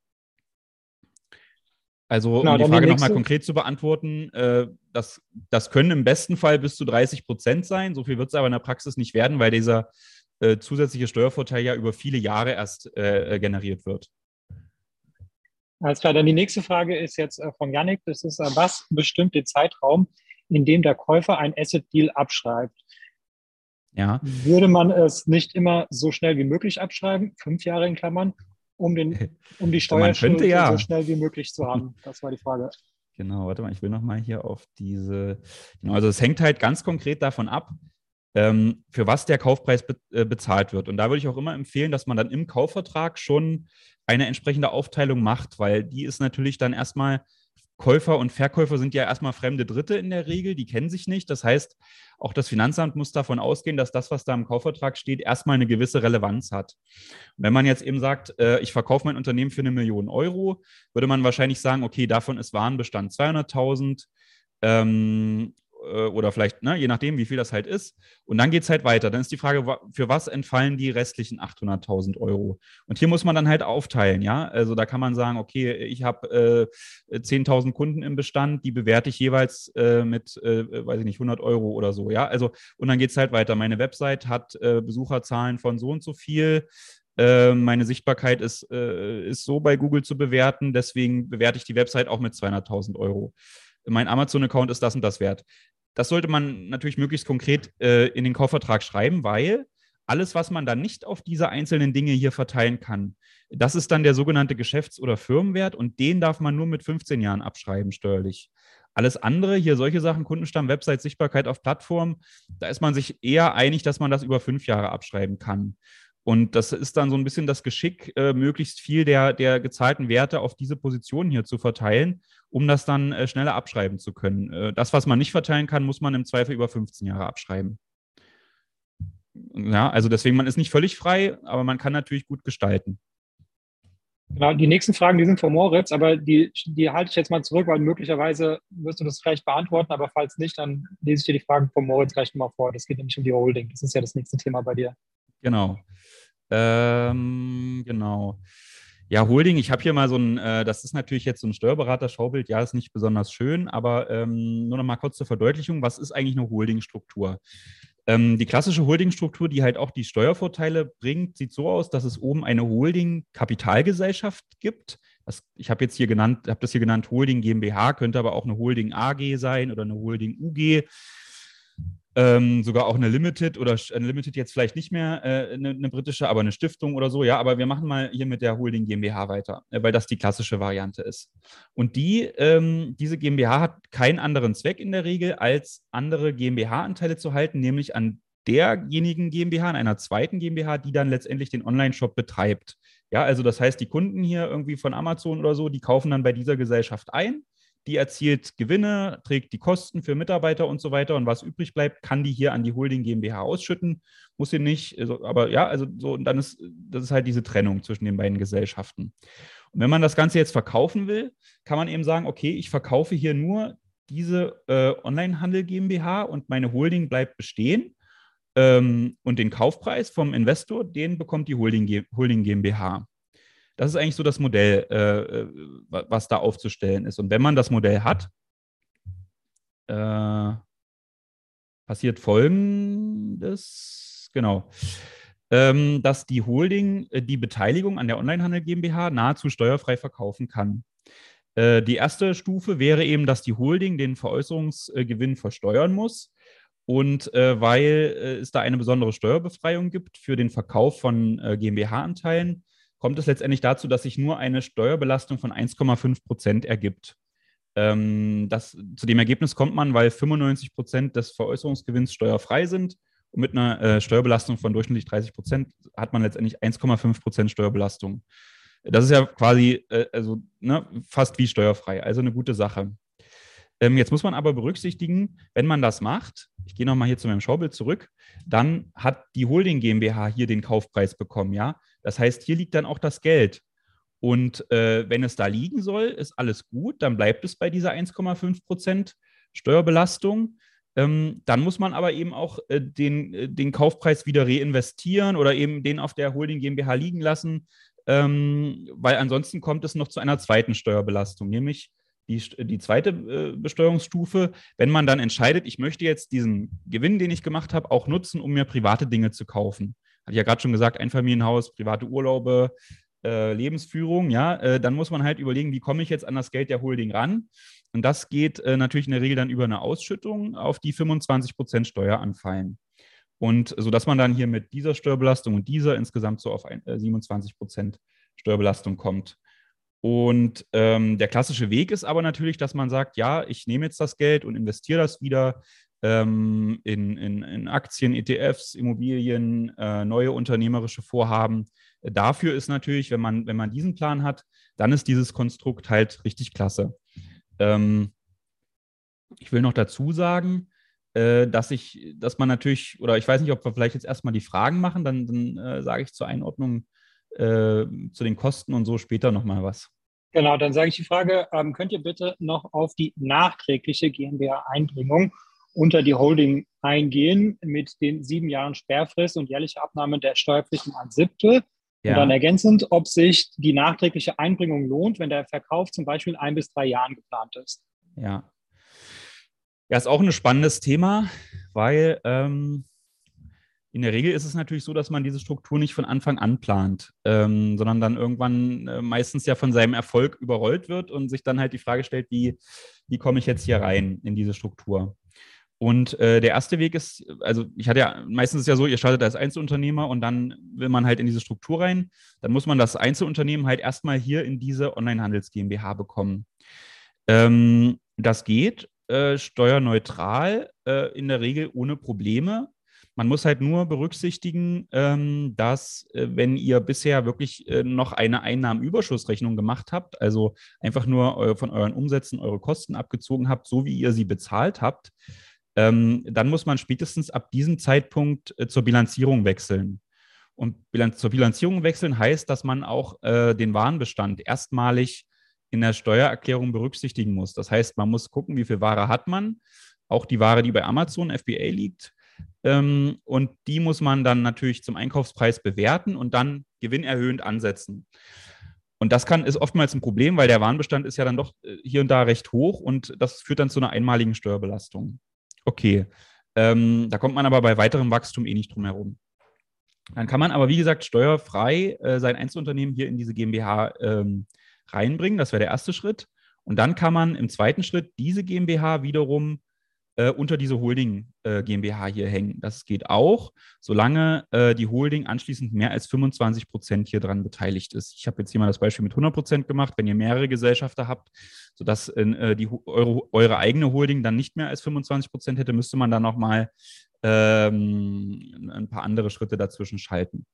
Also, genau, um die Frage nochmal konkret zu beantworten, äh, das, das können im besten Fall bis zu 30 Prozent sein. So viel wird es aber in der Praxis nicht werden, weil dieser äh, zusätzliche Steuervorteil ja über viele Jahre erst äh, äh generiert wird. Alles klar, dann die nächste Frage ist jetzt äh, von Yannick. Das ist, äh, was bestimmt den Zeitraum, in dem der Käufer ein Asset-Deal abschreibt? Ja. Würde man es nicht immer so schnell wie möglich abschreiben, fünf Jahre in Klammern, um, den, um die Steuerschuld ja. so schnell wie möglich zu haben? Das war die Frage. Genau, warte mal, ich will nochmal hier auf diese. Genau, also es hängt halt ganz konkret davon ab, ähm, für was der Kaufpreis be äh, bezahlt wird. Und da würde ich auch immer empfehlen, dass man dann im Kaufvertrag schon eine entsprechende Aufteilung macht, weil die ist natürlich dann erstmal Käufer und Verkäufer sind ja erstmal fremde Dritte in der Regel, die kennen sich nicht. Das heißt, auch das Finanzamt muss davon ausgehen, dass das, was da im Kaufvertrag steht, erstmal eine gewisse Relevanz hat. Wenn man jetzt eben sagt, äh, ich verkaufe mein Unternehmen für eine Million Euro, würde man wahrscheinlich sagen, okay, davon ist Warenbestand 200.000. Ähm, äh, oder vielleicht, ne, je nachdem, wie viel das halt ist. Und dann geht es halt weiter. Dann ist die Frage, für was entfallen die restlichen 800.000 Euro? Und hier muss man dann halt aufteilen, ja. Also da kann man sagen, okay, ich habe äh, 10.000 Kunden im Bestand, die bewerte ich jeweils äh, mit, äh, weiß ich nicht, 100 Euro oder so, ja. Also, und dann geht es halt weiter. Meine Website hat äh, Besucherzahlen von so und so viel. Äh, meine Sichtbarkeit ist, ist so bei Google zu bewerten, deswegen bewerte ich die Website auch mit 200.000 Euro mein Amazon-Account ist das und das wert. Das sollte man natürlich möglichst konkret äh, in den Kaufvertrag schreiben, weil alles, was man dann nicht auf diese einzelnen Dinge hier verteilen kann, das ist dann der sogenannte Geschäfts- oder Firmenwert und den darf man nur mit 15 Jahren abschreiben steuerlich. Alles andere, hier solche Sachen, Kundenstamm, Website, Sichtbarkeit auf Plattform, da ist man sich eher einig, dass man das über fünf Jahre abschreiben kann. Und das ist dann so ein bisschen das Geschick, äh, möglichst viel der, der gezahlten Werte auf diese Position hier zu verteilen, um das dann äh, schneller abschreiben zu können. Äh, das, was man nicht verteilen kann, muss man im Zweifel über 15 Jahre abschreiben. Ja, also deswegen, man ist nicht völlig frei, aber man kann natürlich gut gestalten. Genau, die nächsten Fragen, die sind von Moritz, aber die, die halte ich jetzt mal zurück, weil möglicherweise wirst du das vielleicht beantworten, aber falls nicht, dann lese ich dir die Fragen von Moritz gleich nochmal vor. Das geht nämlich um die Holding. Das ist ja das nächste Thema bei dir. Genau. Ähm, genau. Ja, Holding, ich habe hier mal so ein, äh, das ist natürlich jetzt so ein Steuerberater-Schaubild, ja, ist nicht besonders schön, aber ähm, nur noch mal kurz zur Verdeutlichung, was ist eigentlich eine Holdingstruktur? Ähm, die klassische Holdingstruktur, die halt auch die Steuervorteile bringt, sieht so aus, dass es oben eine Holding-Kapitalgesellschaft gibt. Das, ich habe jetzt hier genannt, habe das hier genannt Holding GmbH, könnte aber auch eine Holding AG sein oder eine Holding UG. Ähm, sogar auch eine Limited oder eine Limited jetzt vielleicht nicht mehr äh, eine, eine, britische, aber eine Stiftung oder so. Ja, aber wir machen mal hier mit der Holding GmbH weiter, äh, weil das die klassische Variante ist. Und die, ähm, diese GmbH hat keinen anderen Zweck in der Regel, als andere GmbH-Anteile zu halten, nämlich an derjenigen GmbH, an einer zweiten GmbH, die dann letztendlich den Online-Shop betreibt. Ja, also das heißt, die Kunden hier irgendwie von Amazon oder so, die kaufen dann bei dieser Gesellschaft ein die erzielt Gewinne, trägt die Kosten für Mitarbeiter und so weiter und was übrig bleibt, kann die hier an die Holding GmbH ausschütten, muss sie nicht, also, aber ja, also so, und dann ist, das ist halt diese Trennung zwischen den beiden Gesellschaften. Und wenn man das Ganze jetzt verkaufen will, kann man eben sagen, okay, ich verkaufe hier nur diese äh, Onlinehandel GmbH und meine Holding bleibt bestehen. Ähm, und den Kaufpreis vom Investor, den bekommt die Holding, Holding GmbH. Das ist eigentlich so das Modell, äh, äh was da aufzustellen ist. Und wenn man das Modell hat, äh, passiert Folgendes, genau, ähm, dass die Holding äh, die Beteiligung an der Onlinehandel GmbH nahezu steuerfrei verkaufen kann. Äh, die erste Stufe wäre eben, dass die Holding den Veräußerungsgewinn versteuern muss. Und äh, weil äh, es da eine besondere Steuerbefreiung gibt für den Verkauf von GmbH-Anteilen, kommt es letztendlich dazu, dass sich nur eine Steuerbelastung von 1,5 Prozent ergibt. Ähm, das, zu dem Ergebnis kommt man, weil 95 Prozent des Veräußerungsgewinns steuerfrei sind. Und mit einer äh, Steuerbelastung von durchschnittlich 30 Prozent hat man letztendlich 1,5 Prozent Steuerbelastung. Das ist ja quasi äh, also, ne, fast wie steuerfrei, also eine gute Sache. Ähm, jetzt muss man aber berücksichtigen, wenn man das macht, ich gehe nochmal hier zu meinem Schaubild zurück, dann hat die Holding GmbH hier den Kaufpreis bekommen, ja. Das heißt, hier liegt dann auch das Geld. Und äh, wenn es da liegen soll, ist alles gut, dann bleibt es bei dieser 1,5 Prozent Steuerbelastung. Ähm, dann muss man aber eben auch äh, den, äh, den Kaufpreis wieder reinvestieren oder eben den auf der Holding GmbH liegen lassen, ähm, weil ansonsten kommt es noch zu einer zweiten Steuerbelastung, nämlich die, die zweite äh, Besteuerungsstufe, wenn man dann entscheidet, ich möchte jetzt diesen Gewinn, den ich gemacht habe, auch nutzen, um mir private Dinge zu kaufen. Hatte ich ja gerade schon gesagt, Einfamilienhaus, private Urlaube, äh, Lebensführung, ja, äh, dann muss man halt überlegen, wie komme ich jetzt an das Geld der Holding ran? Und das geht äh, natürlich in der Regel dann über eine Ausschüttung, auf die 25 Prozent Steuer anfallen. Und so dass man dann hier mit dieser Steuerbelastung und dieser insgesamt so auf ein, 27 äh, Prozent Steuerbelastung kommt. Und ähm, der klassische Weg ist aber natürlich, dass man sagt, ja, ich nehme jetzt das Geld und investiere das wieder ähm, in, in, in, Aktien, ETFs, Immobilien, äh, neue unternehmerische Vorhaben. Dafür ist natürlich, wenn man, wenn man diesen Plan hat, dann ist dieses Konstrukt halt richtig klasse. Ähm, ich will noch dazu sagen, äh, dass ich, dass man natürlich, oder ich weiß nicht, ob wir vielleicht jetzt erstmal die Fragen machen, dann, dann äh, sage ich zur Einordnung äh, zu den Kosten und so später nochmal was. Genau, dann sage ich die Frage, ähm, könnt ihr bitte noch auf die nachträgliche GmbH-Einbringung unter die Holding eingehen mit den sieben Jahren Sperrfrist und jährliche Abnahme der Steuerpflichten ein Siebtel? Ja. Und dann ergänzend, ob sich die nachträgliche Einbringung lohnt, wenn der Verkauf zum Beispiel in ein bis drei Jahren geplant ist. Ja. Ja, ist auch ein spannendes Thema, weil ähm, in der Regel ist es natürlich so, dass man diese Struktur nicht von Anfang an plant, ähm, sondern dann irgendwann äh, meistens ja von seinem Erfolg überrollt wird und sich dann halt die Frage stellt, wie, wie komme ich jetzt hier rein in diese Struktur? Und äh, der erste Weg ist, also ich hatte ja, meistens ist es ja so, ihr startet als Einzelunternehmer und dann will man halt in diese Struktur rein. Dann muss man das Einzelunternehmen halt erstmal hier in diese Onlinehandels GmbH bekommen. Ähm, das geht äh, steuerneutral, äh, in der Regel ohne Probleme. Man muss halt nur berücksichtigen, ähm, dass äh, wenn ihr bisher wirklich äh, noch eine Einnahmenüberschussrechnung gemacht habt, also einfach nur von euren Umsätzen eure Kosten abgezogen habt, so wie ihr sie bezahlt habt, ähm, dann muss man spätestens ab diesem Zeitpunkt äh, zur Bilanzierung wechseln. Und zur Bilanzierung wechseln heißt, dass man auch den Warenbestand erstmalig in der Steuererklärung berücksichtigen muss. Das heißt, man muss gucken, wie viel Ware hat man. Auch die Ware, die bei Amazon FBA liegt, ähm, und die muss man dann natürlich zum Einkaufspreis bewerten und dann gewinnerhöhend ansetzen. Und das kann, ist oftmals ein Problem, weil der Warenbestand ist ja dann doch äh, hier und da recht hoch und das führt dann zu einer einmaligen Steuerbelastung. Okay. Ähm, da kommt man aber bei weiterem Wachstum eh nicht drum herum. Dann kann man aber, wie gesagt, steuerfrei äh, sein Einzelunternehmen hier in diese GmbH ähm, reinbringen. Das wäre der erste Schritt. Und dann kann man im zweiten Schritt diese GmbH wiederum äh, unter diese Holding äh, GmbH hier hängen. Das geht auch, solange äh, die Holding anschließend mehr als 25 Prozent hier dran beteiligt ist. Ich habe jetzt hier mal das Beispiel mit 100 Prozent gemacht. Wenn ihr mehrere Gesellschafter habt, sodass äh, die, eure, eure, eigene Holding dann nicht mehr als 25 Prozent hätte, müsste man dann nochmal ähm, ein paar andere Schritte dazwischen schalten.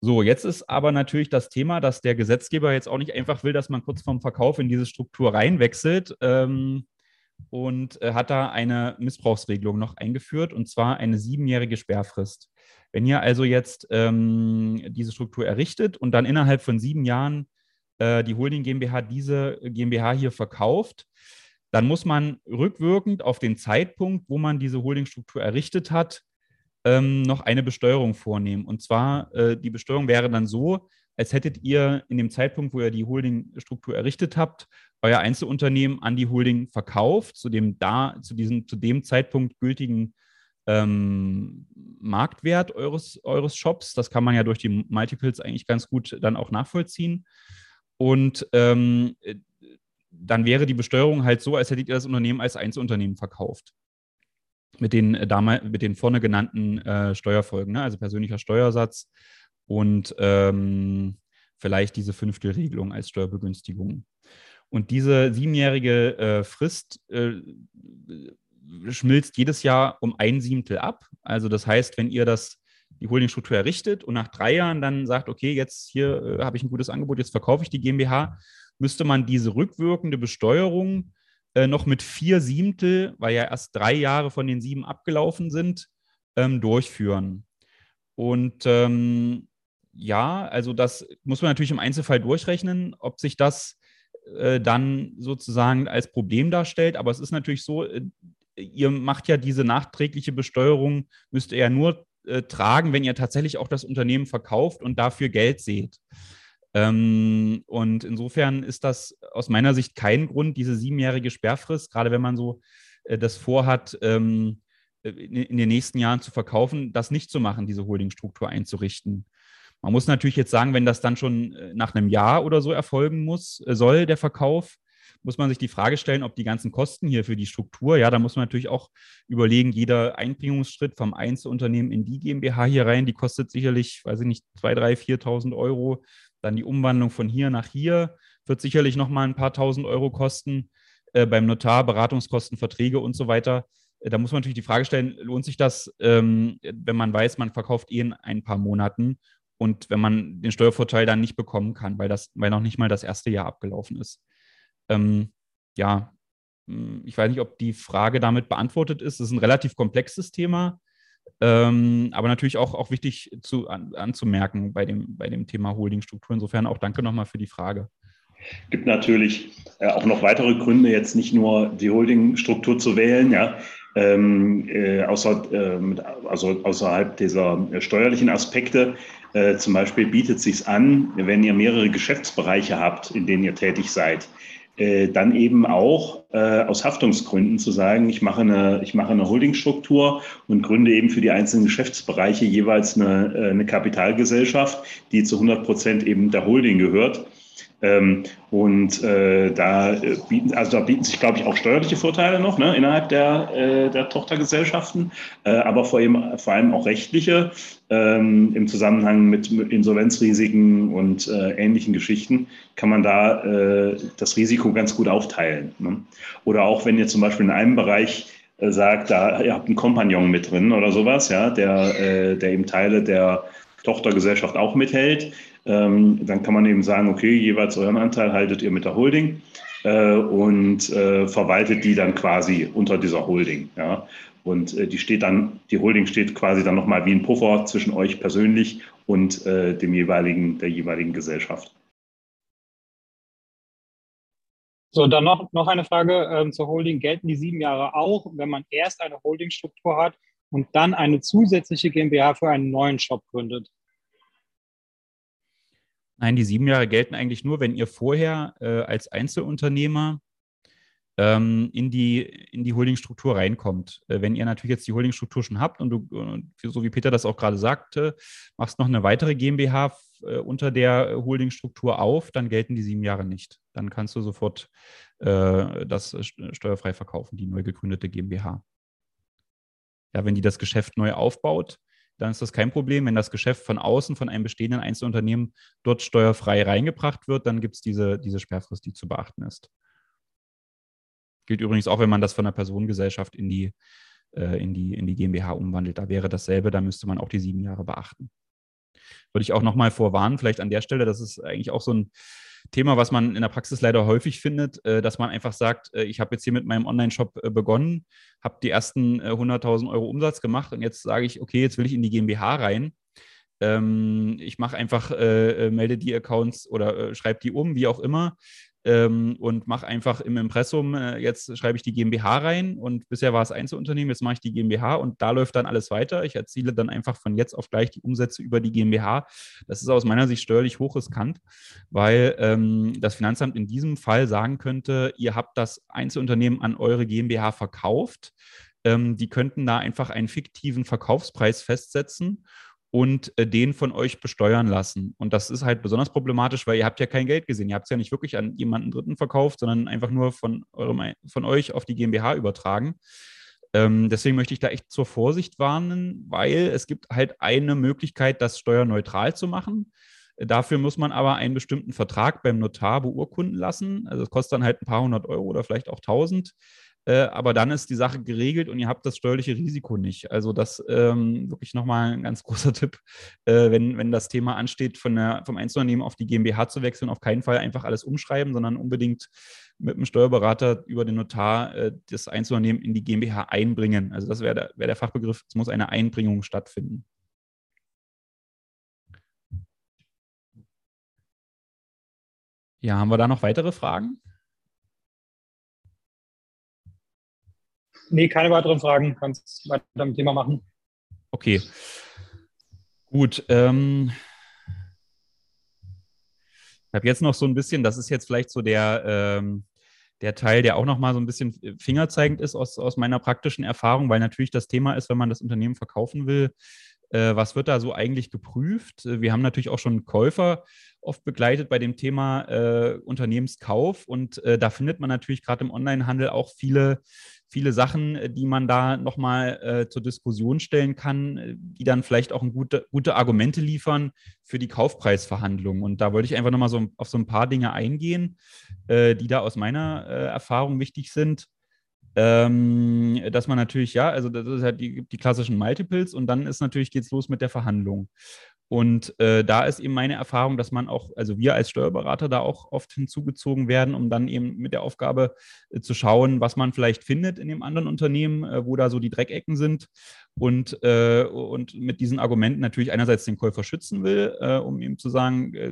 So, jetzt ist aber natürlich das Thema, dass der Gesetzgeber jetzt auch nicht einfach will, dass man kurz vorm Verkauf in diese Struktur reinwechselt. Ähm, und äh, hat da eine Missbrauchsregelung noch eingeführt, und zwar eine siebenjährige Sperrfrist. Wenn ihr also jetzt ähm, diese Struktur errichtet und dann innerhalb von sieben Jahren äh, die Holding GmbH diese GmbH hier verkauft, dann muss man rückwirkend auf den Zeitpunkt, wo man diese Holdingstruktur errichtet hat, ähm, noch eine Besteuerung vornehmen. Und zwar, äh, die Besteuerung wäre dann so, als hättet ihr in dem Zeitpunkt, wo ihr die Holdingstruktur errichtet habt, euer Einzelunternehmen an die Holding verkauft, zu dem da, zu diesem, zu dem Zeitpunkt gültigen ähm, Marktwert eures, eures Shops. Das kann man ja durch die Multiples eigentlich ganz gut dann auch nachvollziehen. Und ähm, dann wäre die Besteuerung halt so, als hättet ihr das Unternehmen als Einzelunternehmen verkauft. Mit den, äh, mit den vorne genannten äh, Steuerfolgen, ne? also persönlicher Steuersatz und ähm, vielleicht diese Fünftelregelung als Steuerbegünstigung. Und diese siebenjährige äh, Frist äh, schmilzt jedes Jahr um ein Siebtel ab. Also das heißt, wenn ihr das die Holdingstruktur errichtet und nach drei Jahren dann sagt, okay, jetzt hier äh, habe ich ein gutes Angebot, jetzt verkaufe ich die GmbH, müsste man diese rückwirkende Besteuerung äh, noch mit vier Siebtel, weil ja erst drei Jahre von den sieben abgelaufen sind, ähm, durchführen. Und ähm, ja, also das muss man natürlich im Einzelfall durchrechnen, ob sich das äh, dann sozusagen als Problem darstellt. Aber es ist natürlich so, äh, ihr macht ja diese nachträgliche Besteuerung, müsst ihr ja nur äh, tragen, wenn ihr tatsächlich auch das Unternehmen verkauft und dafür Geld seht. Ähm, und insofern ist das aus meiner Sicht kein Grund, diese siebenjährige Sperrfrist, gerade wenn man so äh, das vorhat, ähm, in, in den nächsten Jahren zu verkaufen, das nicht zu machen, diese Holdingstruktur einzurichten. Man muss natürlich jetzt sagen, wenn das dann schon äh, nach einem Jahr oder so erfolgen muss, äh, soll der Verkauf, muss man sich die Frage stellen, ob die ganzen Kosten hier für die Struktur, ja, da muss man natürlich auch überlegen, jeder Einbringungsschritt vom Einzelunternehmen in die GmbH hier rein, die kostet sicherlich, weiß ich nicht, 2.000, 3.000, 4.000 Euro. Dann die Umwandlung von hier nach hier wird sicherlich nochmal ein paar tausend Euro kosten. Äh, beim Notar, Beratungskosten, Verträge und so weiter. Äh, da muss man natürlich die Frage stellen, lohnt sich das, ähm, wenn man weiß, man verkauft eh in ein paar Monaten und wenn man den Steuervorteil dann nicht bekommen kann, weil das, weil noch nicht mal das erste Jahr abgelaufen ist. Ähm, ja, hm, ich weiß nicht, ob die Frage damit beantwortet ist. Es ist ein relativ komplexes Thema, ähm, aber natürlich auch, auch wichtig zu, an, anzumerken bei dem, bei dem Thema Holdingstruktur. Insofern auch danke nochmal für die Frage. Es gibt natürlich äh, auch noch weitere Gründe, jetzt nicht nur die Holdingstruktur zu wählen, ja, ähm, äh, außer, äh, also außerhalb dieser äh, steuerlichen Aspekte. Äh, zum Beispiel bietet sich an, wenn ihr mehrere Geschäftsbereiche habt, in denen ihr tätig seid, äh, dann eben auch äh, aus Haftungsgründen zu sagen, ich mache eine, ich mache eine Holdingstruktur und gründe eben für die einzelnen Geschäftsbereiche jeweils eine, äh, eine Kapitalgesellschaft, die zu 100 Prozent eben der Holding gehört. Ähm, und äh, da äh, bieten, also da bieten sich, glaube ich, auch steuerliche Vorteile noch ne, innerhalb der, äh, der Tochtergesellschaften, äh, aber vor allem, vor allem auch rechtliche ähm, im Zusammenhang mit Insolvenzrisiken und äh, ähnlichen Geschichten kann man da äh, das Risiko ganz gut aufteilen. Ne? Oder auch wenn ihr zum Beispiel in einem Bereich sagt, da ihr habt einen Kompagnon mit drin oder sowas, ja, der, der eben Teile der Tochtergesellschaft auch mithält, ähm, dann kann man eben sagen, okay, jeweils euren Anteil haltet ihr mit der Holding äh, und äh, verwaltet die dann quasi unter dieser Holding. Ja? Und äh, die steht dann, die Holding steht quasi dann nochmal wie ein Puffer zwischen euch persönlich und äh, dem jeweiligen, der jeweiligen Gesellschaft. So, dann noch, noch eine Frage ähm, zur Holding. Gelten die sieben Jahre auch, wenn man erst eine Holdingstruktur hat und dann eine zusätzliche GmbH für einen neuen Shop gründet? Nein, die sieben Jahre gelten eigentlich nur, wenn ihr vorher äh, als Einzelunternehmer ähm, in die, in die Holdingstruktur reinkommt. Äh, wenn ihr natürlich jetzt die Holdingstruktur schon habt und du, so wie Peter das auch gerade sagte, machst noch eine weitere GmbH äh, unter der Holdingstruktur auf, dann gelten die sieben Jahre nicht. Dann kannst du sofort äh, das steuerfrei verkaufen, die neu gegründete GmbH. Ja, wenn die das Geschäft neu aufbaut, dann ist das kein Problem. Wenn das Geschäft von außen, von einem bestehenden Einzelunternehmen dort steuerfrei reingebracht wird, dann gibt es diese, diese Sperrfrist, die zu beachten ist. Gilt übrigens auch, wenn man das von der Personengesellschaft in die, äh, in die, in die GmbH umwandelt. Da wäre dasselbe, da müsste man auch die sieben Jahre beachten. Würde ich auch nochmal vorwarnen, vielleicht an der Stelle, das ist eigentlich auch so ein Thema, was man in der Praxis leider häufig findet, äh, dass man einfach sagt, äh, ich habe jetzt hier mit meinem Online-Shop äh, begonnen, habe die ersten 100.000 Euro Umsatz gemacht und jetzt sage ich, okay, jetzt will ich in die GmbH rein. Ähm, ich mache einfach, melde die Accounts oder schreibe die um, wie auch immer ähm, und mache einfach im Impressum, äh, jetzt schreibe ich die GmbH rein und bisher war es Einzelunternehmen, jetzt mache ich die GmbH und da läuft dann alles weiter. Ich erziele dann einfach von jetzt auf gleich die Umsätze über die GmbH. Das ist aus meiner Sicht steuerlich hochriskant, weil ähm, das Finanzamt in diesem Fall sagen könnte, ihr habt das Einzelunternehmen an eure GmbH verkauft. Ähm, die könnten da einfach einen fiktiven Verkaufspreis festsetzen und äh, den von euch besteuern lassen. Und das ist halt besonders problematisch, weil ihr habt ja kein Geld gesehen. Ihr habt es ja nicht wirklich an jemanden Dritten verkauft, sondern einfach nur von, eurem, von euch auf die GmbH übertragen. Ähm, deswegen möchte ich da echt zur Vorsicht warnen, weil es gibt halt eine Möglichkeit, das steuerneutral zu machen. Dafür muss man aber einen bestimmten Vertrag beim Notar beurkunden lassen. Also es kostet dann halt ein paar hundert Euro oder vielleicht auch tausend. Äh, aber dann ist die Sache geregelt und ihr habt das steuerliche Risiko nicht. Also das ähm, wirklich nochmal ein ganz großer Tipp, äh, wenn, wenn das Thema ansteht, von der, vom Einzelunternehmen auf die GmbH zu wechseln, auf keinen Fall einfach alles umschreiben, sondern unbedingt mit dem Steuerberater über den Notar äh, das Einzelunternehmen in die GmbH einbringen. Also das wäre der, wär der Fachbegriff, es muss eine Einbringung stattfinden. Ja, haben wir da noch weitere Fragen? Nee, keine weiteren Fragen. Kannst weiter mit dem Thema machen. Okay. Gut. Ähm, ich habe jetzt noch so ein bisschen, das ist jetzt vielleicht so der, ähm, der Teil, der auch noch mal so ein bisschen fingerzeigend ist aus, aus meiner praktischen Erfahrung, weil natürlich das Thema ist, wenn man das Unternehmen verkaufen will, äh, was wird da so eigentlich geprüft? Wir haben natürlich auch schon Käufer oft begleitet bei dem Thema äh, Unternehmenskauf und äh, da findet man natürlich gerade im Onlinehandel auch viele viele Sachen, äh, die man da nochmal äh, zur Diskussion stellen kann, äh, die dann vielleicht auch gute, gute Argumente liefern für die Kaufpreisverhandlungen. Und da wollte ich einfach nochmal so auf so ein paar Dinge eingehen, äh, die da aus meiner äh, Erfahrung wichtig sind. Ähm, dass man natürlich, ja, also das ist halt die, die klassischen Multiples und dann ist natürlich, geht es los mit der Verhandlung. Und äh, da ist eben meine Erfahrung, dass man auch, also wir als Steuerberater da auch oft hinzugezogen werden, um dann eben mit der Aufgabe äh, zu schauen, was man vielleicht findet in dem anderen Unternehmen, äh, wo da so die Dreckecken sind und, äh, und mit diesen Argumenten natürlich einerseits den Käufer schützen will, äh, um ihm zu sagen, äh,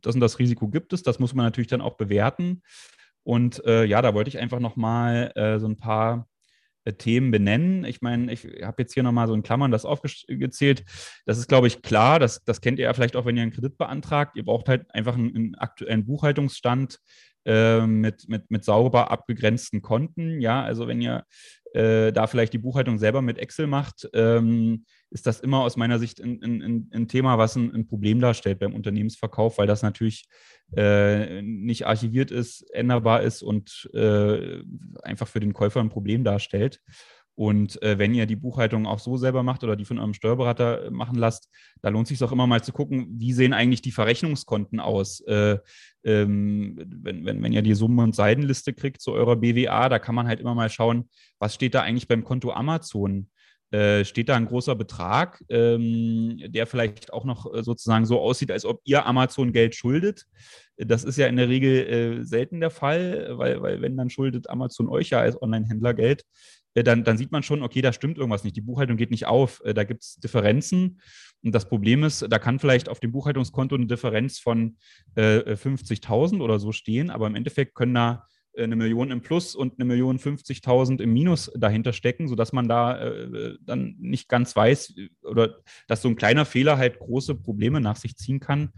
das und das Risiko gibt es, das muss man natürlich dann auch bewerten. Und ja, da wollte ich einfach nochmal so ein paar äh, Themen benennen. Ich meine, ich habe jetzt hier nochmal so in Klammern das aufgezählt. Das ist, glaube ich, klar. Das, das kennt ihr ja vielleicht auch, wenn ihr einen Kredit beantragt. Ihr braucht halt einfach einen, einen aktuellen Buchhaltungsstand äh, mit, mit, mit sauber abgegrenzten Konten. Ja, also wenn ihr äh, da vielleicht die Buchhaltung selber mit Excel macht, ähm, ist das immer aus meiner Sicht ein, ein, ein Thema, was ein, ein, Problem darstellt beim Unternehmensverkauf, weil das natürlich äh, nicht archiviert ist, änderbar ist und äh, einfach für den Käufer ein Problem darstellt. Und äh, wenn ihr die Buchhaltung auch so selber macht oder die von eurem Steuerberater machen lasst, da lohnt sich auch immer mal zu gucken, wie sehen eigentlich die Verrechnungskonten aus. Äh, ähm, wenn, wenn, wenn ihr die Summen- und Seidenliste kriegt zu eurer BWA, da kann man halt immer mal schauen, was steht da eigentlich beim Konto Amazon. Äh, steht da ein großer Betrag, ähm, der vielleicht auch noch äh, sozusagen so aussieht, als ob ihr Amazon Geld schuldet. Das ist ja in der Regel äh, selten der Fall, weil, weil wenn dann schuldet Amazon euch ja als Online-Händler Geld. Äh, dann, dann sieht man schon, okay, da stimmt irgendwas nicht. Die Buchhaltung geht nicht auf. Äh, da gibt es Differenzen. Und das Problem ist, da kann vielleicht auf dem Buchhaltungskonto eine Differenz von äh, 50.000 oder so stehen, aber im Endeffekt können da eine Million im Plus und eine Million 50.000 im Minus dahinter stecken, sodass man da äh, dann nicht ganz weiß oder dass so ein kleiner Fehler halt große Probleme nach sich ziehen kann,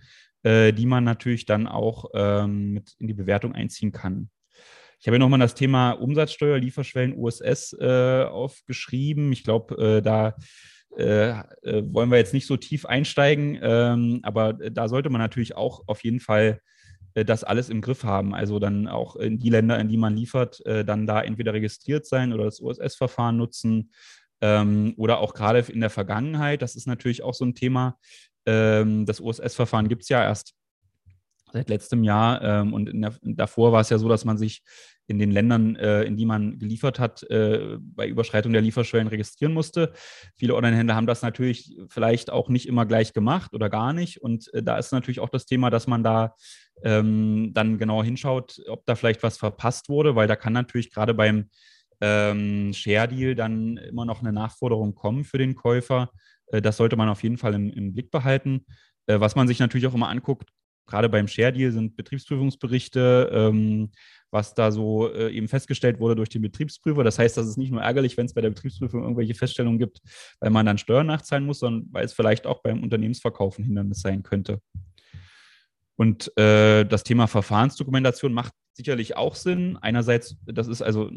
äh, die man natürlich dann auch ähm, mit in die Bewertung einziehen kann. Ich habe ja nochmal das Thema Umsatzsteuer, Lieferschwellen, USS äh, aufgeschrieben. Ich glaube, äh, da äh, äh, wollen wir jetzt nicht so tief einsteigen, ähm, aber da sollte man natürlich auch auf jeden Fall äh, das alles im Griff haben. Also dann auch in die Länder, in die man liefert, äh, dann da entweder registriert sein oder das USS-Verfahren nutzen ähm, oder auch gerade in der Vergangenheit. Das ist natürlich auch so ein Thema. Ähm, das USS-Verfahren gibt es ja erst seit letztem Jahr ähm, und der, davor war es ja so, dass man sich in den Ländern, äh, in die man geliefert hat, äh, bei Überschreitung der Lieferschwellen registrieren musste. Viele Online-Händler haben das natürlich vielleicht auch nicht immer gleich gemacht oder gar nicht. Und äh, da ist natürlich auch das Thema, dass man da ähm, dann genau hinschaut, ob da vielleicht was verpasst wurde, weil da kann natürlich gerade beim ähm, Share-Deal dann immer noch eine Nachforderung kommen für den Käufer. Äh, das sollte man auf jeden Fall im, im Blick behalten. Äh, was man sich natürlich auch immer anguckt, gerade beim Share-Deal sind Betriebsprüfungsberichte, ähm, was da so äh, eben festgestellt wurde durch den Betriebsprüfer. Das heißt, das ist nicht nur ärgerlich, wenn es bei der Betriebsprüfung irgendwelche Feststellungen gibt, weil man dann Steuern nachzahlen muss, sondern weil es vielleicht auch beim Unternehmensverkaufen Hindernis sein könnte. Und äh, das Thema Verfahrensdokumentation macht sicherlich auch Sinn. Einerseits, das ist also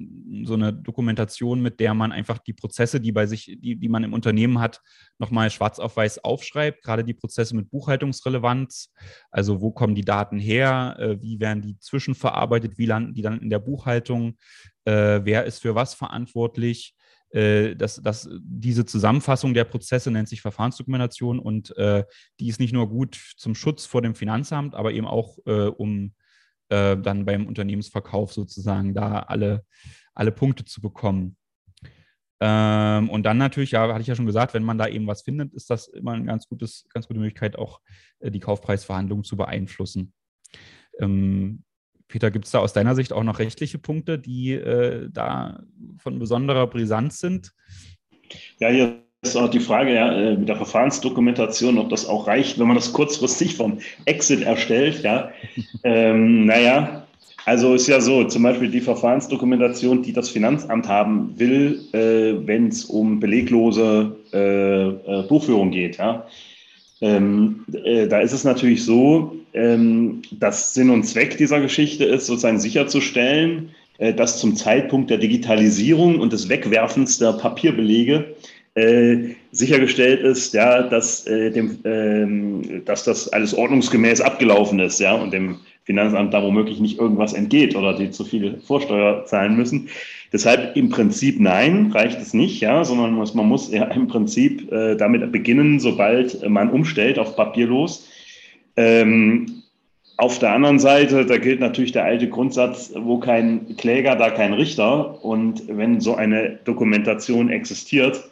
so eine Dokumentation, mit der man einfach die Prozesse, die bei sich, die, die man im Unternehmen hat, nochmal schwarz auf weiß aufschreibt. Gerade die Prozesse mit Buchhaltungsrelevanz. Also wo kommen die Daten her? Äh, wie werden die zwischenverarbeitet? Wie landen die dann in der Buchhaltung? Äh, wer ist für was verantwortlich? Äh, das, das, diese Zusammenfassung der Prozesse nennt sich Verfahrensdokumentation und äh, die ist nicht nur gut zum Schutz vor dem Finanzamt, aber eben auch äh, um äh, dann beim Unternehmensverkauf sozusagen da alle, alle Punkte zu bekommen. Ähm, und dann natürlich, ja, hatte ich ja schon gesagt, wenn man da eben was findet, ist das immer eine ganz, gutes, ganz gute Möglichkeit, auch äh, die Kaufpreisverhandlungen zu beeinflussen. Ähm, Peter, gibt es da aus deiner Sicht auch noch rechtliche Punkte, die äh, da von besonderer Brisanz sind? Ja, hier ist auch die Frage ja, äh, mit der Verfahrensdokumentation, ob das auch reicht, wenn man das kurzfristig vom Exit erstellt. Ja, ähm, naja, also ist ja so, zum Beispiel die Verfahrensdokumentation, die das Finanzamt haben will, äh, wenn es um beleglose äh, äh, Buchführung geht. Ja. Ähm, äh, da ist es natürlich so, ähm, dass Sinn und Zweck dieser Geschichte ist, sozusagen sicherzustellen, äh, dass zum Zeitpunkt der Digitalisierung und des Wegwerfens der Papierbelege äh, sichergestellt ist, ja, dass, äh, dem, ähm, dass das alles ordnungsgemäß abgelaufen ist, ja, und dem Finanzamt da womöglich nicht irgendwas entgeht oder die zu viel Vorsteuer zahlen müssen. Deshalb im Prinzip nein, reicht es nicht, ja, sondern muss, man muss ja im Prinzip äh, damit beginnen, sobald man umstellt auf papierlos. Ähm, auf der anderen Seite, da gilt natürlich der alte Grundsatz, wo kein Kläger, da kein Richter. Und wenn so eine Dokumentation existiert,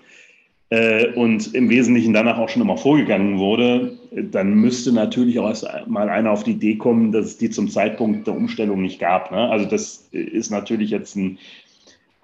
äh, und im Wesentlichen danach auch schon immer vorgegangen wurde, dann müsste natürlich auch erst mal einer auf die Idee kommen, dass es die zum Zeitpunkt der Umstellung nicht gab. Ne? Also das ist natürlich jetzt ein,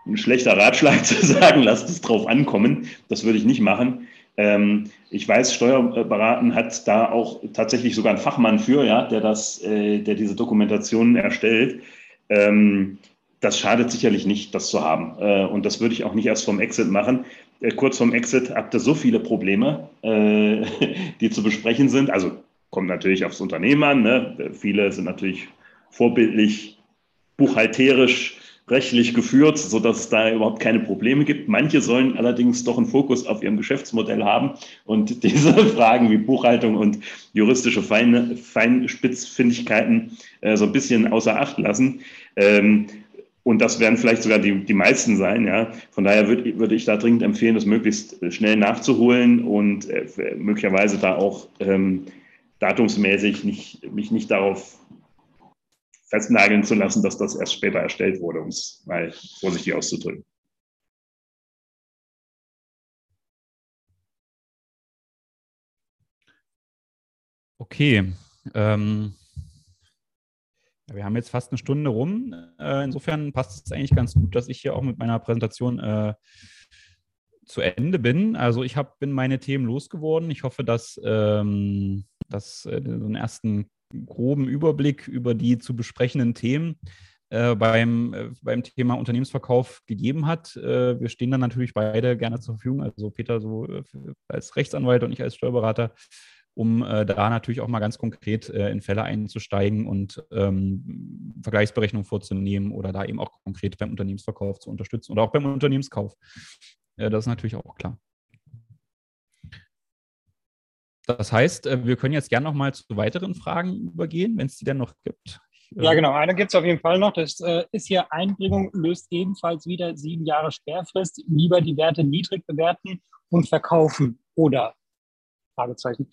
ein schlechter Ratschlag zu sagen, lasst es drauf ankommen. Das würde ich nicht machen. Ähm, ich weiß, Steuerberaten hat da auch tatsächlich sogar einen Fachmann für, ja, der das, äh, der diese Dokumentationen erstellt. Ähm, das schadet sicherlich nicht, das zu haben. Äh, und das würde ich auch nicht erst vom Exit machen. Äh, kurz vorm Exit habt ihr so viele Probleme, äh, die zu besprechen sind. Also kommt natürlich aufs Unternehmen an. Ne? Viele sind natürlich vorbildlich, buchhalterisch, rechtlich geführt, sodass es da überhaupt keine Probleme gibt. Manche sollen allerdings doch einen Fokus auf ihrem Geschäftsmodell haben und diese Fragen wie Buchhaltung und juristische Feinspitzfindigkeiten äh, so ein bisschen außer Acht lassen. Ähm, und das werden vielleicht sogar die, die meisten sein. Ja. Von daher würde würd ich da dringend empfehlen, das möglichst schnell nachzuholen und äh, möglicherweise da auch ähm, datumsmäßig nicht, mich nicht darauf festnageln zu lassen, dass das erst später erstellt wurde, um es mal vorsichtig auszudrücken. Okay. Ähm wir haben jetzt fast eine Stunde rum. Äh, insofern passt es eigentlich ganz gut, dass ich hier auch mit meiner Präsentation äh, zu Ende bin. Also ich hab, bin meine Themen losgeworden. Ich hoffe, dass, ähm, dass äh, so einen ersten groben Überblick über die zu besprechenden Themen äh, beim, äh, beim Thema Unternehmensverkauf gegeben hat. Äh, wir stehen dann natürlich beide gerne zur Verfügung. Also Peter so als Rechtsanwalt und ich als Steuerberater um äh, da natürlich auch mal ganz konkret äh, in Fälle einzusteigen und ähm, Vergleichsberechnungen vorzunehmen oder da eben auch konkret beim Unternehmensverkauf zu unterstützen oder auch beim Unternehmenskauf. Äh, das ist natürlich auch klar. Das heißt, äh, wir können jetzt gerne noch mal zu weiteren Fragen übergehen, wenn es die denn noch gibt. Ja, äh, genau. Eine gibt es auf jeden Fall noch. Das äh, ist hier Einbringung, löst ebenfalls wieder sieben Jahre Sperrfrist. Lieber die Werte niedrig bewerten und verkaufen oder? Fragezeichen.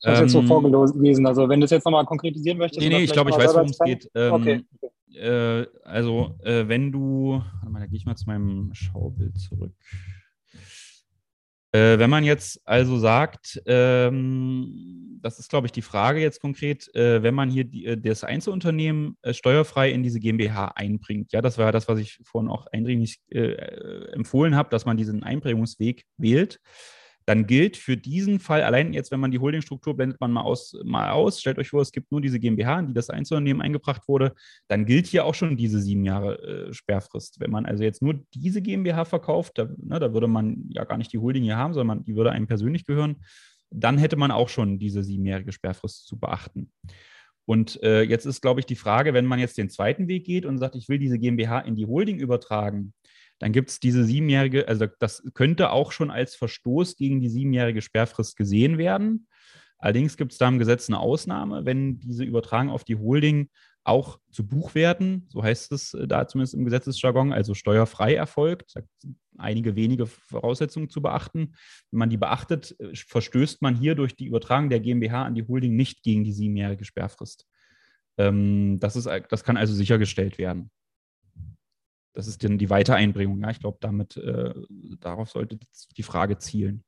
Das ist ähm, jetzt so ähm, vorgelesen. Also, wenn du es jetzt nochmal konkretisieren möchtest. Nee, nee, ich glaube, ich weiß, worum es geht. Ähm, okay. Äh, also, äh, wenn du. Warte mal, da gehe ich mal zu meinem Schaubild zurück. Äh, wenn man jetzt also sagt, ähm, das ist, glaube ich, die Frage jetzt konkret, äh, wenn man hier die, äh, das Einzelunternehmen äh, steuerfrei in diese GmbH einbringt, ja, das war das, was ich vorhin auch eindringlich äh, empfohlen habe, dass man diesen Einbringungsweg wählt dann gilt für diesen Fall, allein jetzt, wenn man die Holdingstruktur blendet man mal aus, mal aus, stellt euch vor, es gibt nur diese GmbH, in die das Einzelunternehmen eingebracht wurde, dann gilt hier auch schon diese sieben Jahre äh, Sperrfrist. Wenn man also jetzt nur diese GmbH verkauft, da, ne, da würde man ja gar nicht die Holding hier haben, sondern man, die würde einem persönlich gehören, dann hätte man auch schon diese siebenjährige Sperrfrist zu beachten. Und äh, jetzt ist, glaube ich, die Frage, wenn man jetzt den zweiten Weg geht und sagt, ich will diese GmbH in die Holding übertragen, dann gibt es diese siebenjährige, also das könnte auch schon als Verstoß gegen die siebenjährige Sperrfrist gesehen werden. Allerdings gibt es da im Gesetz eine Ausnahme, wenn diese Übertragung auf die Holding auch zu Buchwerten, so heißt es äh, da zumindest im Gesetzesjargon, also steuerfrei erfolgt. Einige wenige Voraussetzungen zu beachten. Wenn man die beachtet, äh, verstößt man hier durch die Übertragung der GmbH an die Holding nicht gegen die siebenjährige Sperrfrist. Ähm, das, ist, das kann also sichergestellt werden das ist dann die Weitereinbringung. Ja, ich glaube, damit äh, darauf sollte die Frage zielen.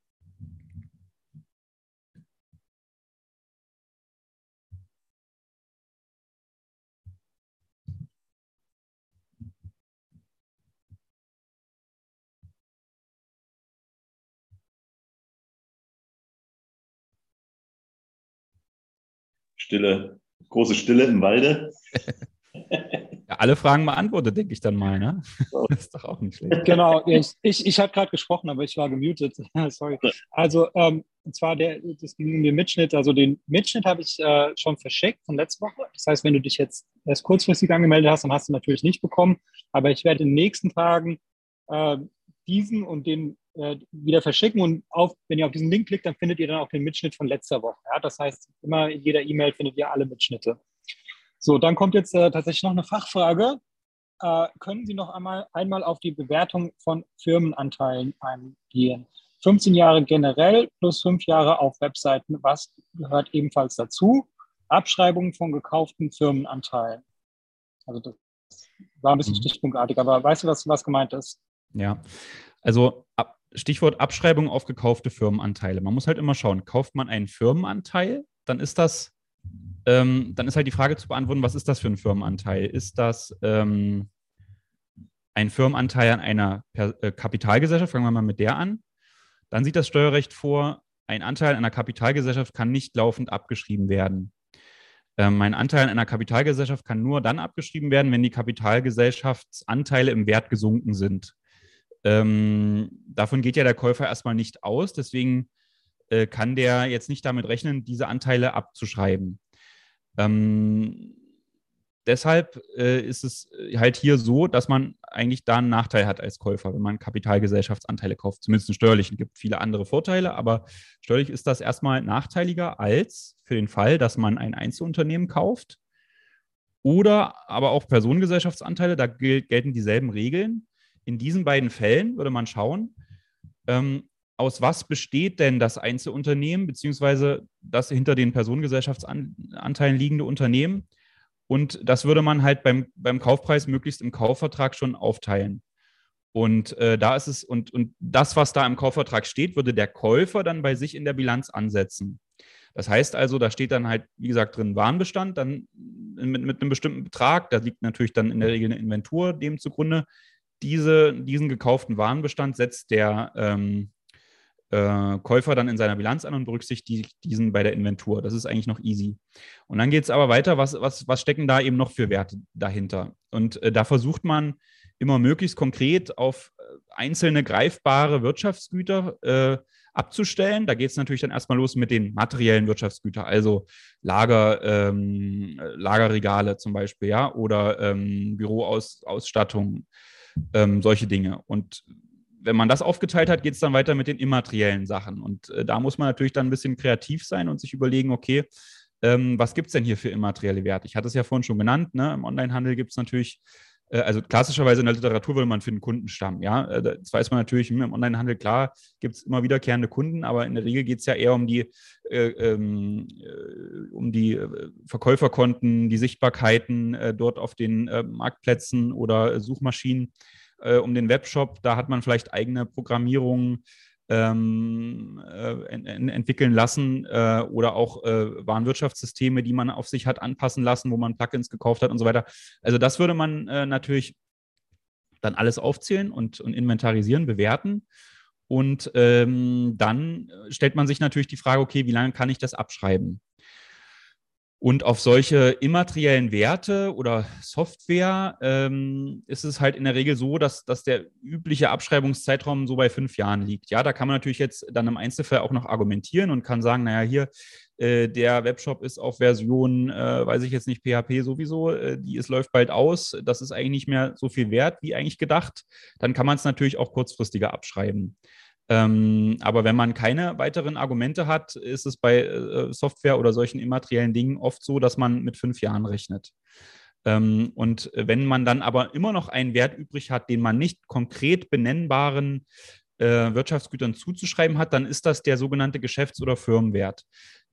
Stille, große Stille im Walde. Ja, alle Fragen beantwortet, denke ich dann mal, ne? Das ist doch auch nicht schlecht. Genau, ich, ich, ich habe gerade gesprochen, aber ich war gemutet. Sorry. Also, ähm, und zwar der, das ging um den Mitschnitt. Also, den Mitschnitt habe ich äh, schon verschickt von letzter Woche. Das heißt, wenn du dich jetzt erst kurzfristig angemeldet hast, dann hast du natürlich nicht bekommen. Aber ich werde in den nächsten Tagen äh, diesen und den äh, wieder verschicken. Und auf, wenn ihr auf diesen Link klickt, dann findet ihr dann auch den Mitschnitt von letzter Woche. Ja? Das heißt, immer in jeder E-Mail findet ihr alle Mitschnitte. So, dann kommt jetzt äh, tatsächlich noch eine Fachfrage. Äh, können Sie noch einmal, einmal auf die Bewertung von Firmenanteilen eingehen? 15 Jahre generell plus 5 Jahre auf Webseiten. Was gehört ebenfalls dazu? Abschreibungen von gekauften Firmenanteilen. Also das war ein bisschen mhm. stichpunktartig, aber weißt du, was, was gemeint ist? Ja, also ab, Stichwort Abschreibung auf gekaufte Firmenanteile. Man muss halt immer schauen, kauft man einen Firmenanteil, dann ist das ähm, dann ist halt die Frage zu beantworten, was ist das für ein Firmenanteil? Ist das ähm, ein Firmenanteil an einer per äh, Kapitalgesellschaft? Fangen wir mal mit der an. Dann sieht das Steuerrecht vor, ein Anteil an einer Kapitalgesellschaft kann nicht laufend abgeschrieben werden. Ähm, Anteil an einer Kapitalgesellschaft kann nur dann abgeschrieben werden, wenn die Kapitalgesellschaftsanteile im Wert gesunken sind. Ähm, davon geht ja der Käufer erstmal nicht aus. Deswegen äh, kann der jetzt nicht damit rechnen, diese Anteile abzuschreiben. Ähm, deshalb äh, ist es halt hier so, dass man eigentlich da einen Nachteil hat als Käufer, wenn man Kapitalgesellschaftsanteile kauft. Zumindest einen steuerlichen. Es gibt viele andere Vorteile, aber steuerlich ist das erstmal nachteiliger als für den Fall, dass man ein Einzelunternehmen kauft. Oder aber auch Personengesellschaftsanteile, da gel gelten dieselben Regeln. In diesen beiden Fällen würde man schauen, ähm, aus was besteht denn das Einzelunternehmen, beziehungsweise das hinter den Personengesellschaftsanteilen liegende Unternehmen? Und das würde man halt beim, beim Kaufpreis möglichst im Kaufvertrag schon aufteilen. Und äh, da ist es, und, und das, was da im Kaufvertrag steht, würde der Käufer dann bei sich in der Bilanz ansetzen. Das heißt also, da steht dann halt, wie gesagt, drin Warenbestand, dann mit, mit einem bestimmten Betrag, da liegt natürlich dann in der Regel eine Inventur dem zugrunde. Diese, diesen gekauften Warenbestand setzt der, ähm, äh, Käufer dann in seiner Bilanz an und berücksichtigt diesen bei der Inventur. Das ist eigentlich noch easy. Und dann geht es aber weiter, was, was, was stecken da eben noch für Werte dahinter? Und äh, da versucht man immer möglichst konkret auf äh, einzelne greifbare Wirtschaftsgüter, äh, abzustellen. Da geht es natürlich dann erstmal los mit den materiellen Wirtschaftsgütern, also Lager, ähm, Lagerregale zum Beispiel, ja, oder ähm, Büroausstattung, ähm, solche Dinge. Und wenn man das aufgeteilt hat, geht es dann weiter mit den immateriellen Sachen. Und äh, da muss man natürlich dann ein bisschen kreativ sein und sich überlegen, okay, ähm, was gibt es denn hier für immaterielle Werte? Ich hatte es ja vorhin schon genannt, ne? im Onlinehandel gibt es natürlich äh, also klassischerweise in der Literatur würde man für einen Kundenstamm, ja. Äh, das weiß man natürlich im Onlinehandel, klar, gibt es immer wiederkehrende Kunden, aber in der Regel geht es ja eher um die, äh, ähm, äh, um die äh, Verkäuferkonten, die Sichtbarkeiten äh, dort auf den Marktplätzen oder Suchmaschinen, um den Webshop. Da hat man vielleicht eigene Programmierungen ähm, äh, entwickeln lassen äh, oder auch äh, Warenwirtschaftssysteme, die man auf sich hat anpassen lassen, wo man Plugins gekauft hat und so weiter. Also das würde man äh, natürlich dann alles aufzählen und, und inventarisieren, bewerten. Und ähm, dann stellt man sich natürlich die Frage, okay, wie lange kann ich das abschreiben? Und auf solche immateriellen Werte oder Software ähm, ist es halt in der Regel so, dass, dass der übliche Abschreibungszeitraum so bei fünf Jahren liegt. Ja, da kann man natürlich jetzt dann im Einzelfall auch noch argumentieren und kann sagen, naja, hier, äh, der Webshop ist auf Version, äh, weiß ich jetzt nicht, PHP sowieso, äh, die ist, läuft bald aus, das ist eigentlich nicht mehr so viel wert wie eigentlich gedacht. Dann kann man es natürlich auch kurzfristiger abschreiben. Ähm, aber wenn man keine weiteren Argumente hat, ist es bei äh, Software oder solchen immateriellen Dingen oft so, dass man mit fünf Jahren rechnet. Ähm, und wenn man dann aber immer noch einen Wert übrig hat, den man nicht konkret benennbaren äh, Wirtschaftsgütern zuzuschreiben hat, dann ist das der sogenannte Geschäfts- oder Firmenwert.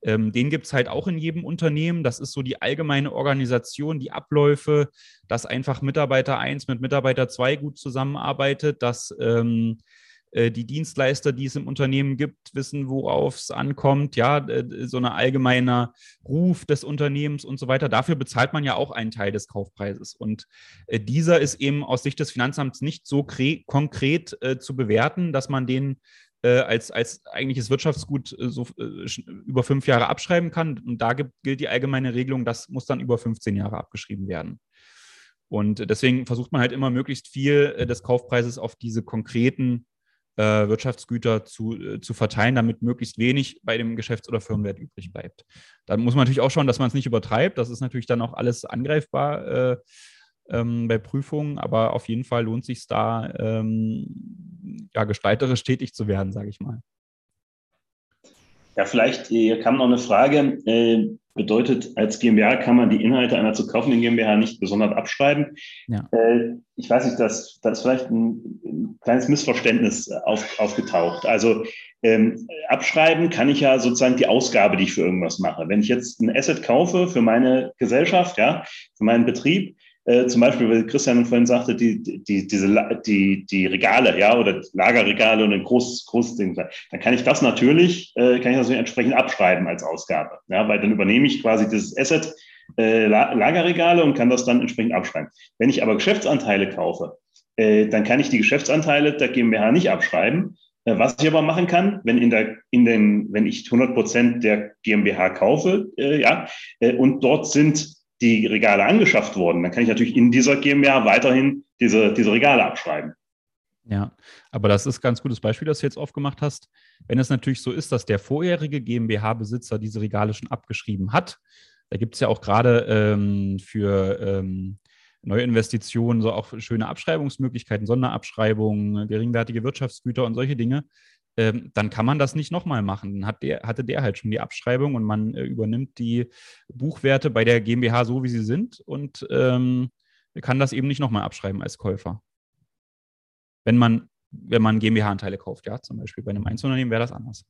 Ähm, den gibt es halt auch in jedem Unternehmen. Das ist so die allgemeine Organisation, die Abläufe, dass einfach Mitarbeiter 1 mit Mitarbeiter 2 gut zusammenarbeitet, dass ähm, äh, die Dienstleister, die es im Unternehmen gibt, wissen, worauf es ankommt, ja, äh, so ein allgemeiner Ruf des Unternehmens und so weiter. Dafür bezahlt man ja auch einen Teil des Kaufpreises. Und äh, dieser ist eben aus Sicht des Finanzamts nicht so konkret zu bewerten, dass man den als, als eigentliches Wirtschaftsgut so über fünf Jahre abschreiben kann. Und da gibt, gilt die allgemeine Regelung, das muss dann über 15 Jahre abgeschrieben werden. Und deswegen versucht man halt immer möglichst viel des Kaufpreises auf diese konkreten äh, Wirtschaftsgüter zu, äh, zu verteilen, damit möglichst wenig bei dem Geschäfts- oder Firmenwert übrig bleibt. Dann muss man natürlich auch schauen, dass man es nicht übertreibt. Das ist natürlich dann auch alles angreifbar äh, ähm, bei Prüfungen, aber auf jeden Fall lohnt sich da, ähm, ja, gestalterisch tätig zu werden, sage ich mal. Ja, vielleicht hier kam noch eine Frage. Bedeutet, als GmbH kann man die Inhalte einer zu kaufenden GmbH nicht besonders abschreiben. Ja. Äh, ich weiß nicht, dass da ist vielleicht ein, ein, kleines Missverständnis auf, aufgetaucht. Also ähm, abschreiben kann ich ja sozusagen die Ausgabe, die ich für irgendwas mache. Wenn ich jetzt ein Asset kaufe für meine Gesellschaft, ja, für meinen Betrieb, äh, zum Beispiel, weil Christian vorhin sagte, die, die, diese, die, die Regale, ja, oder Lagerregale und ein großes, großes Ding, dann kann ich das natürlich, äh, kann ich das entsprechend abschreiben als Ausgabe, ja, weil dann übernehme ich quasi dieses Asset, äh, Lagerregale und kann das dann entsprechend abschreiben. Wenn ich aber Geschäftsanteile kaufe, äh, dann kann ich die Geschäftsanteile der GmbH nicht abschreiben. Äh, was ich aber machen kann, wenn in der, in den, wenn ich 100 Prozent der GmbH kaufe, ja, und dort sind die Regale angeschafft wurden, dann kann ich natürlich in dieser GmbH weiterhin diese, diese Regale abschreiben. Ja, aber das ist ein ganz gutes Beispiel, das du jetzt aufgemacht hast. Wenn es natürlich so ist, dass der vorherige GmbH-Besitzer diese Regale schon abgeschrieben hat, da gibt es ja auch gerade ähm, für ähm, neue Investitionen so auch schöne Abschreibungsmöglichkeiten, Sonderabschreibungen, geringwertige Wirtschaftsgüter und solche Dinge ähm, dann kann man das nicht nochmal machen. Dann hat der, hatte der halt schon die Abschreibung und man äh, übernimmt die Buchwerte bei der GmbH so, wie sie sind und ähm, kann das eben nicht nochmal abschreiben als Käufer. Wenn man, wenn man GmbH-Anteile kauft, ja, zum Beispiel bei einem Einzelunternehmen wäre das anders.